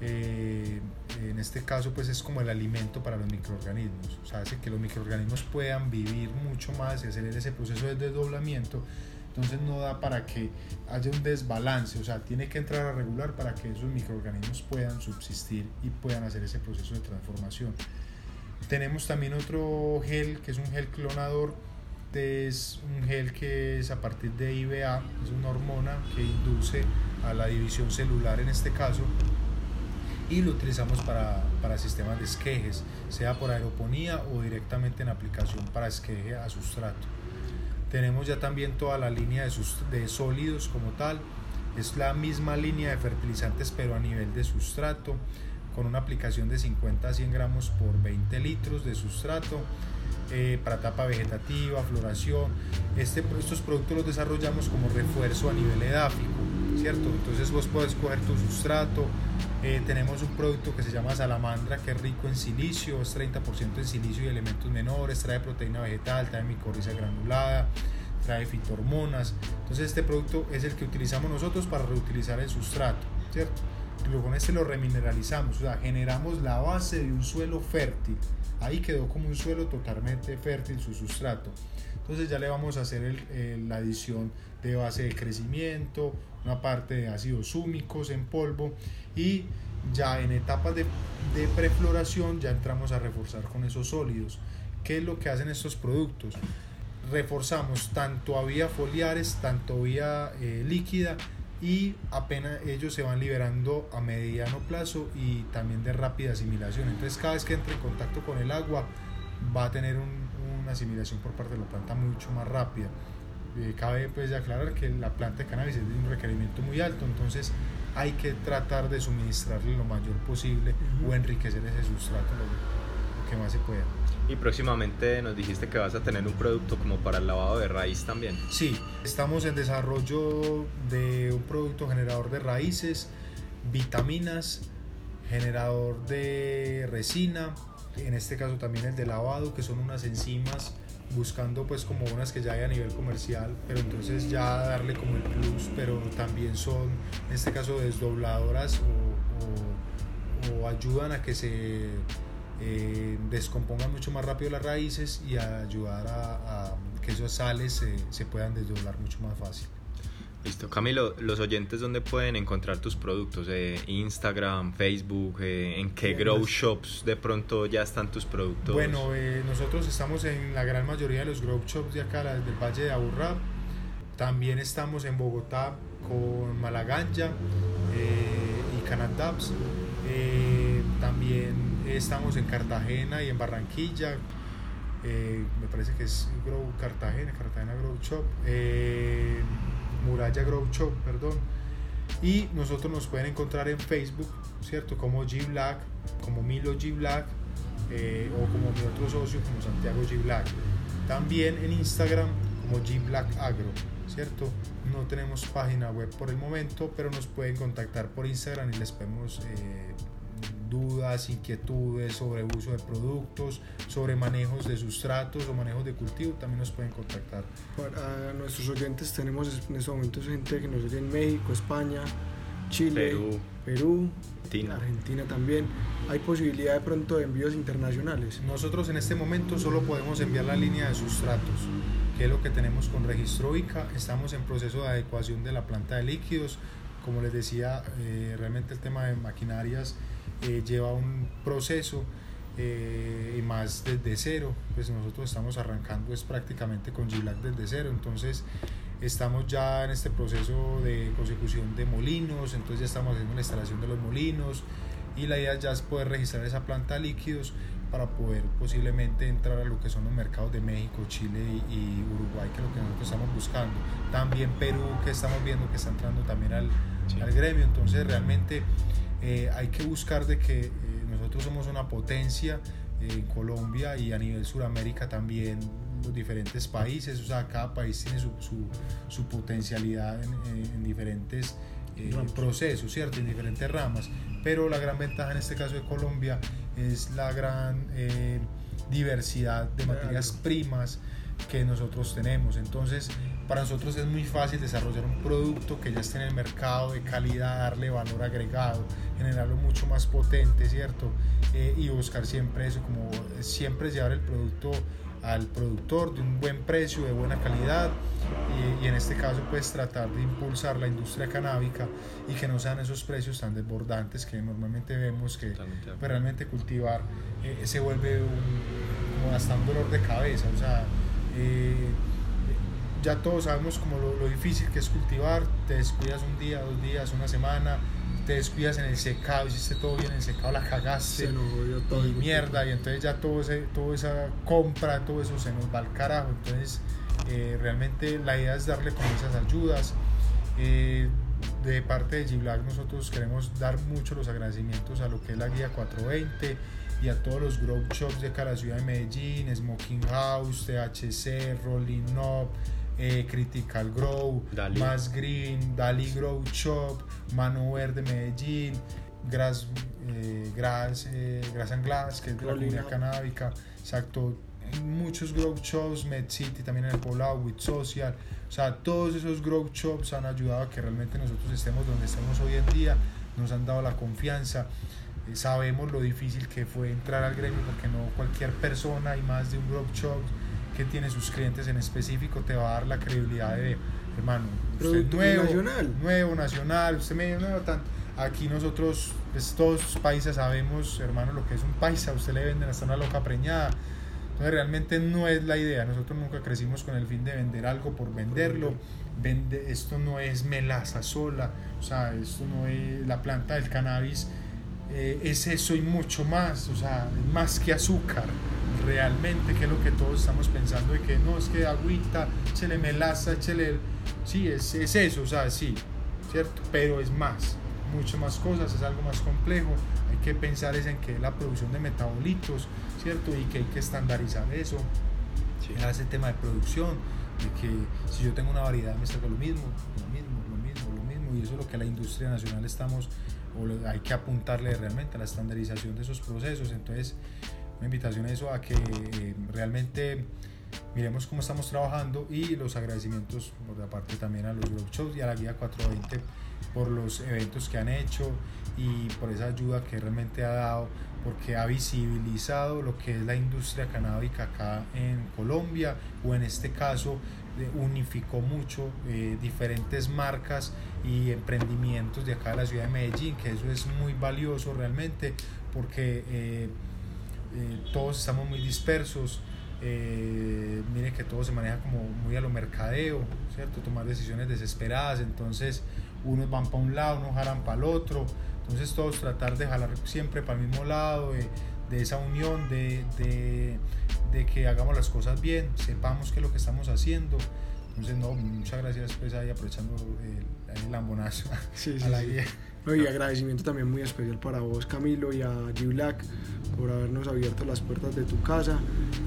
eh, en este caso pues es como el alimento para los microorganismos, o sea, hace que los microorganismos puedan vivir mucho más y acelerar ese proceso de desdoblamiento, entonces no da para que haya un desbalance, o sea, tiene que entrar a regular para que esos microorganismos puedan subsistir y puedan hacer ese proceso de transformación. Tenemos también otro gel que es un gel clonador, es un gel que es a partir de IBA, es una hormona que induce a la división celular en este caso y lo utilizamos para, para sistemas de esquejes, sea por aeroponía o directamente en aplicación para esqueje a sustrato. Tenemos ya también toda la línea de, de sólidos como tal, es la misma línea de fertilizantes pero a nivel de sustrato, con una aplicación de 50 a 100 gramos por 20 litros de sustrato. Eh, para etapa vegetativa, floración. Este, estos productos los desarrollamos como refuerzo a nivel edáfico, ¿cierto? Entonces vos puedes coger tu sustrato. Eh, tenemos un producto que se llama salamandra, que es rico en silicio, es 30% en silicio y elementos menores, trae proteína vegetal, trae micorriza granulada, trae fitohormonas. Entonces este producto es el que utilizamos nosotros para reutilizar el sustrato, ¿cierto? Con este lo remineralizamos, o sea, generamos la base de un suelo fértil. Ahí quedó como un suelo totalmente fértil su sustrato. Entonces ya le vamos a hacer el, la adición de base de crecimiento, una parte de ácidos húmicos en polvo y ya en etapas de, de prefloración ya entramos a reforzar con esos sólidos. ¿Qué es lo que hacen estos productos? Reforzamos tanto a vía foliares, tanto vía eh, líquida y apenas ellos se van liberando a mediano plazo y también de rápida asimilación. Entonces cada vez que entre en contacto con el agua va a tener un, una asimilación por parte de la planta mucho más rápida. Eh, cabe pues aclarar que la planta de cannabis es de un requerimiento muy alto, entonces hay que tratar de suministrarle lo mayor posible uh -huh. o enriquecer ese sustrato lo, lo que más se pueda. Y próximamente nos dijiste que vas a tener un producto como para el lavado de raíz también. Sí, estamos en desarrollo de un producto generador de raíces, vitaminas, generador de resina, en este caso también el de lavado, que son unas enzimas buscando pues como unas que ya hay a nivel comercial, pero entonces ya darle como el plus, pero también son en este caso desdobladoras o, ayudan a que se eh, descompongan mucho más rápido las raíces y a ayudar a, a que esas sales se, se puedan desdoblar mucho más fácil. Listo, Camilo, los oyentes dónde pueden encontrar tus productos, eh, Instagram, Facebook, eh, en qué Bien, grow shops de pronto ya están tus productos. Bueno, eh, nosotros estamos en la gran mayoría de los grow shops de acá, del Valle de Aburrá. También estamos en Bogotá con Malaganja eh, y Canadabs. Eh, también estamos en Cartagena y en Barranquilla. Eh, me parece que es Grow Cartagena, Cartagena Grow Shop. eh, Muralla Grow Shop, perdón. Y nosotros nos pueden encontrar en Facebook, ¿cierto? Como G Black, como Milo G Black eh, o como mi otro socio, como Santiago G Black. También en Instagram como G Black Agro, ¿cierto? No tenemos página web por el momento, pero nos pueden contactar por Instagram y les podemos eh, dudas, inquietudes sobre uso de productos, sobre manejos de sustratos o manejos de cultivo, también nos pueden contactar. Para nuestros oyentes tenemos en estos momentos gente que nos oye en México, España, Chile, Perú, Perú, Argentina. Argentina también. Hay posibilidad de pronto de envíos internacionales. Nosotros en este momento solo podemos enviar la línea de sustratos, que es lo que tenemos con registro ICA. Estamos en proceso de adecuación de la planta de líquidos. Como les decía, eh, realmente el tema de maquinarias eh, lleva un proceso eh, y más desde cero. Pues nosotros estamos arrancando es prácticamente con G-Black desde cero. Entonces estamos ya en este proceso de consecución de molinos, entonces ya estamos haciendo la instalación de los molinos y la idea ya es poder registrar esa planta de líquidos para poder posiblemente entrar a lo que son los mercados de México, Chile y, y Uruguay, que es lo que nosotros estamos buscando. También Perú, que estamos viendo que está entrando también al, Sí. al gremio. Entonces realmente eh, hay que buscar de que eh, nosotros somos una potencia eh, en Colombia y a nivel Sudamérica también los diferentes países, o sea, cada país tiene su, su, su potencialidad en, en- en diferentes eh, procesos, ¿cierto? En diferentes ramas, pero la gran ventaja en este caso de Colombia es la gran eh, diversidad de materias primas que nosotros tenemos. Entonces, para nosotros es muy fácil desarrollar un producto que ya esté en el mercado de calidad, darle valor agregado, generarlo mucho más potente, ¿cierto? Eh, y buscar siempre eso, como siempre llevar el producto al productor de un buen precio, de buena calidad y, y en este caso pues tratar de impulsar la industria canábica y que no sean esos precios tan desbordantes que normalmente vemos que pues, realmente cultivar eh, se vuelve un, como hasta un dolor de cabeza, o sea, eh, ya todos sabemos como lo, lo difícil que es cultivar, te descuidas un día, dos días, una semana, te descuidas en el secado, hiciste todo bien en el secado, la cagaste Se nos todo. y mierda, y entonces ya todo ese, toda esa compra, todo eso se nos va al carajo, entonces eh, realmente la idea es darle como esas ayudas. Eh, de parte de G-Black nosotros queremos dar mucho los agradecimientos a lo que es la guía 420 y a todos los grow shops de la ciudad de Medellín, Smoking House, THC, Rolling Up, eh, Critical Grow, Dali. Más Green, Dali Grow Shop, Mano Verde Medellín, Grass, eh, Grass, eh, Grass and Glass, que es de la comunidad canábica, exacto, muchos grow shops, Med City también en el poblado, With Social, o sea, todos esos grow shops han ayudado a que realmente nosotros estemos donde estemos hoy en día, nos han dado la confianza, eh, sabemos lo difícil que fue entrar al gremio porque no cualquier persona y más de un grow shop que tiene sus clientes en específico te va a dar la credibilidad de, hermano, usted Producto nuevo, nacional. nuevo, nacional, usted medio nuevo, tan, aquí nosotros, pues todos los paisas sabemos, hermano, lo que es un paisa, usted le venden hasta una loca preñada, entonces realmente no es la idea, nosotros nunca crecimos con el fin de vender algo por venderlo, Vende, esto no es melaza sola, o sea, esto no es la planta del cannabis, eh, es eso y mucho más, o sea, más que azúcar, realmente, que es lo que todos estamos pensando, de que no, es que agüita, échele melaza, échele, el- sí, es, es eso, o sea, sí, ¿cierto? Pero es más, mucho más cosas, es algo más complejo, hay que pensar es en que la producción de metabolitos, ¿cierto? Y que hay que estandarizar eso, Sí. ese tema de producción, de que si yo tengo una variedad me salga lo mismo, lo mismo, lo mismo, lo mismo, y eso es lo que la industria nacional estamos, o hay que apuntarle realmente a la estandarización de esos procesos, entonces una invitación a eso, a que eh, realmente miremos cómo estamos trabajando y los agradecimientos por la parte también a los workshops y a la guía 420 por los eventos que han hecho y por esa ayuda que realmente ha dado porque ha visibilizado lo que es la industria canábica acá en Colombia o en este caso unificó mucho eh, diferentes marcas y emprendimientos de acá de la ciudad de Medellín, que eso es muy valioso realmente porque eh, eh, todos estamos muy dispersos. mire que todo se maneja como muy a lo mercadeo, ¿cierto? Tomar decisiones desesperadas, entonces unos van para un lado, unos jalan para el otro, entonces todos tratar de jalar siempre para el mismo lado, de, de esa unión, de, de, de, que hagamos las cosas bien, sepamos que es lo que estamos haciendo. Entonces, no, muchas gracias pues ahí aprovechando el, el lambonazo sí, sí, a la guía. y agradecimiento también muy especial para vos Camilo y a G Black por habernos abierto las puertas de tu casa.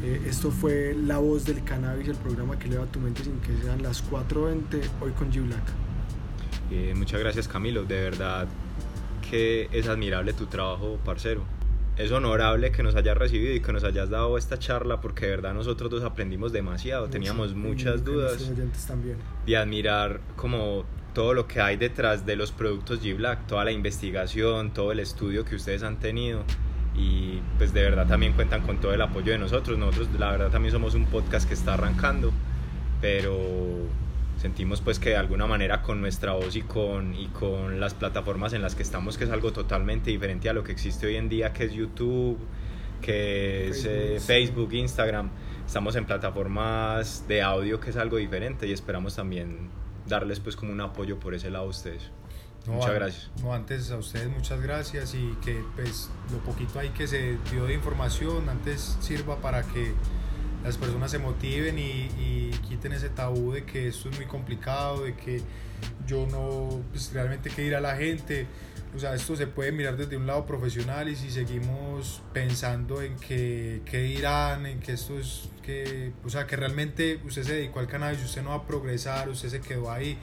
Eh, esto fue La Voz del Cannabis, el programa que eleva tu mente sin que sean las 4.20, hoy con G Black. Eh, muchas gracias Camilo, de verdad que es admirable tu trabajo, parcero. Es honorable que nos hayas recibido y que nos hayas dado esta charla porque de verdad nosotros dos aprendimos demasiado, teníamos muchas dudas también. y admirar como todo lo que hay detrás de los productos G-Black, toda la investigación, todo el estudio que ustedes han tenido y pues de verdad también cuentan con todo el apoyo de nosotros. Nosotros la verdad también somos un podcast que está arrancando, pero sentimos pues que de alguna manera con nuestra voz y con, y con las plataformas en las que estamos, que es algo totalmente diferente a lo que existe hoy en día, que es YouTube, que es eh, Facebook, Instagram, estamos en plataformas de audio que es algo diferente y esperamos también darles pues como un apoyo por ese lado a ustedes. muchas gracias. No, antes a ustedes muchas gracias y que pues lo poquito ahí que se dio de información antes sirva para que las personas se motiven y, quiten ese tabú de que esto es muy complicado, de que yo no, pues realmente que ir a la gente. O sea, esto se puede mirar desde un lado profesional y si seguimos pensando en que, que dirán, en que esto es que, o sea, que realmente usted se dedicó al cannabis, usted no va a progresar, usted se quedó ahí.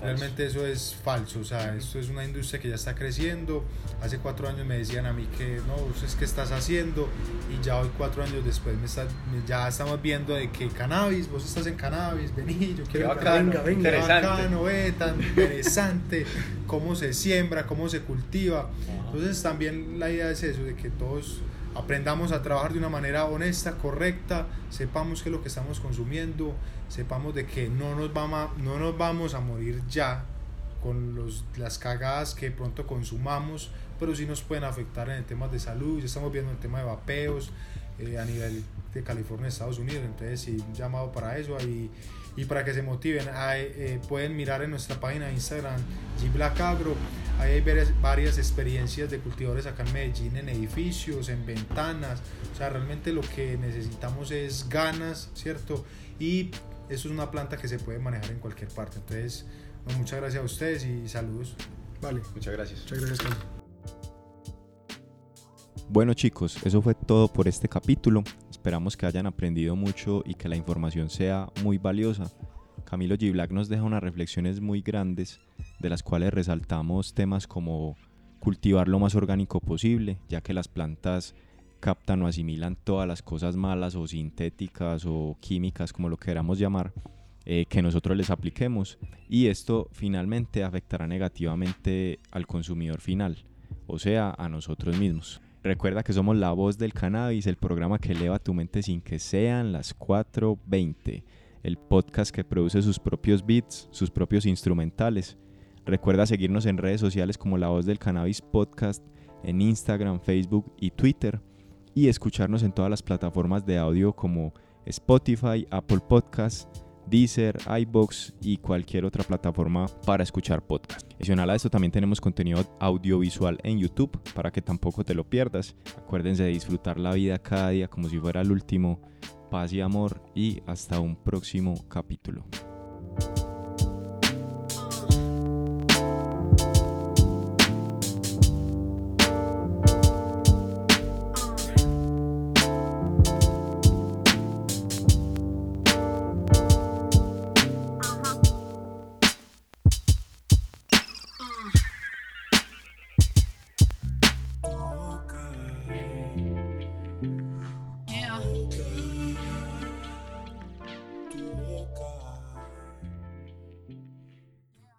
Realmente, eso es falso, o sea, esto es una industria que ya está creciendo. Hace cuatro años me decían a mí que no, usted es que estás haciendo y ya hoy cuatro años después me está, ya estamos viendo de que cannabis, vos estás en cannabis, vení, yo quiero bacano, venga, venga, interesante. Bacano, ve, tan interesante cómo se siembra, cómo se cultiva. Entonces también la idea es eso, de que todos aprendamos a trabajar de una manera honesta, correcta, sepamos que lo que estamos consumiendo, sepamos de que no nos vamos a, no nos vamos a morir ya con los, las cagadas que pronto consumamos, pero sí nos pueden afectar en el tema de salud, ya estamos viendo el tema de vapeos eh, a nivel de California, Estados Unidos, entonces sí, llamado para eso. Y, y para que se motiven, eh, pueden mirar en nuestra página de Instagram, Agro hay varias, varias experiencias de cultivadores acá en Medellín, en edificios, en ventanas. O sea, realmente lo que necesitamos es ganas, ¿cierto? Y eso es una planta que se puede manejar en cualquier parte. Entonces, muchas gracias a ustedes y saludos. Vale. Muchas gracias. Muchas gracias, Bueno chicos, eso fue todo por este capítulo. Esperamos que hayan aprendido mucho y que la información sea muy valiosa. Camilo G. Black nos deja unas reflexiones muy grandes de las cuales resaltamos temas como cultivar lo más orgánico posible, ya que las plantas captan o asimilan todas las cosas malas o sintéticas o químicas, como lo queramos llamar, eh, que nosotros les apliquemos. Y esto finalmente afectará negativamente al consumidor final, o sea, a nosotros mismos. Recuerda que somos la voz del cannabis, el programa que eleva tu mente sin que sean las 4.20, el podcast que produce sus propios beats, sus propios instrumentales. Recuerda seguirnos en redes sociales como La Voz del Cannabis Podcast, en Instagram, Facebook y Twitter, y escucharnos en todas las plataformas de audio como Spotify, Apple Podcasts, Deezer, iBox y cualquier otra plataforma para escuchar podcast. Adicional a esto también tenemos contenido audiovisual en YouTube para que tampoco te lo pierdas. Acuérdense de disfrutar la vida cada día como si fuera el último. Paz y amor y hasta un próximo capítulo.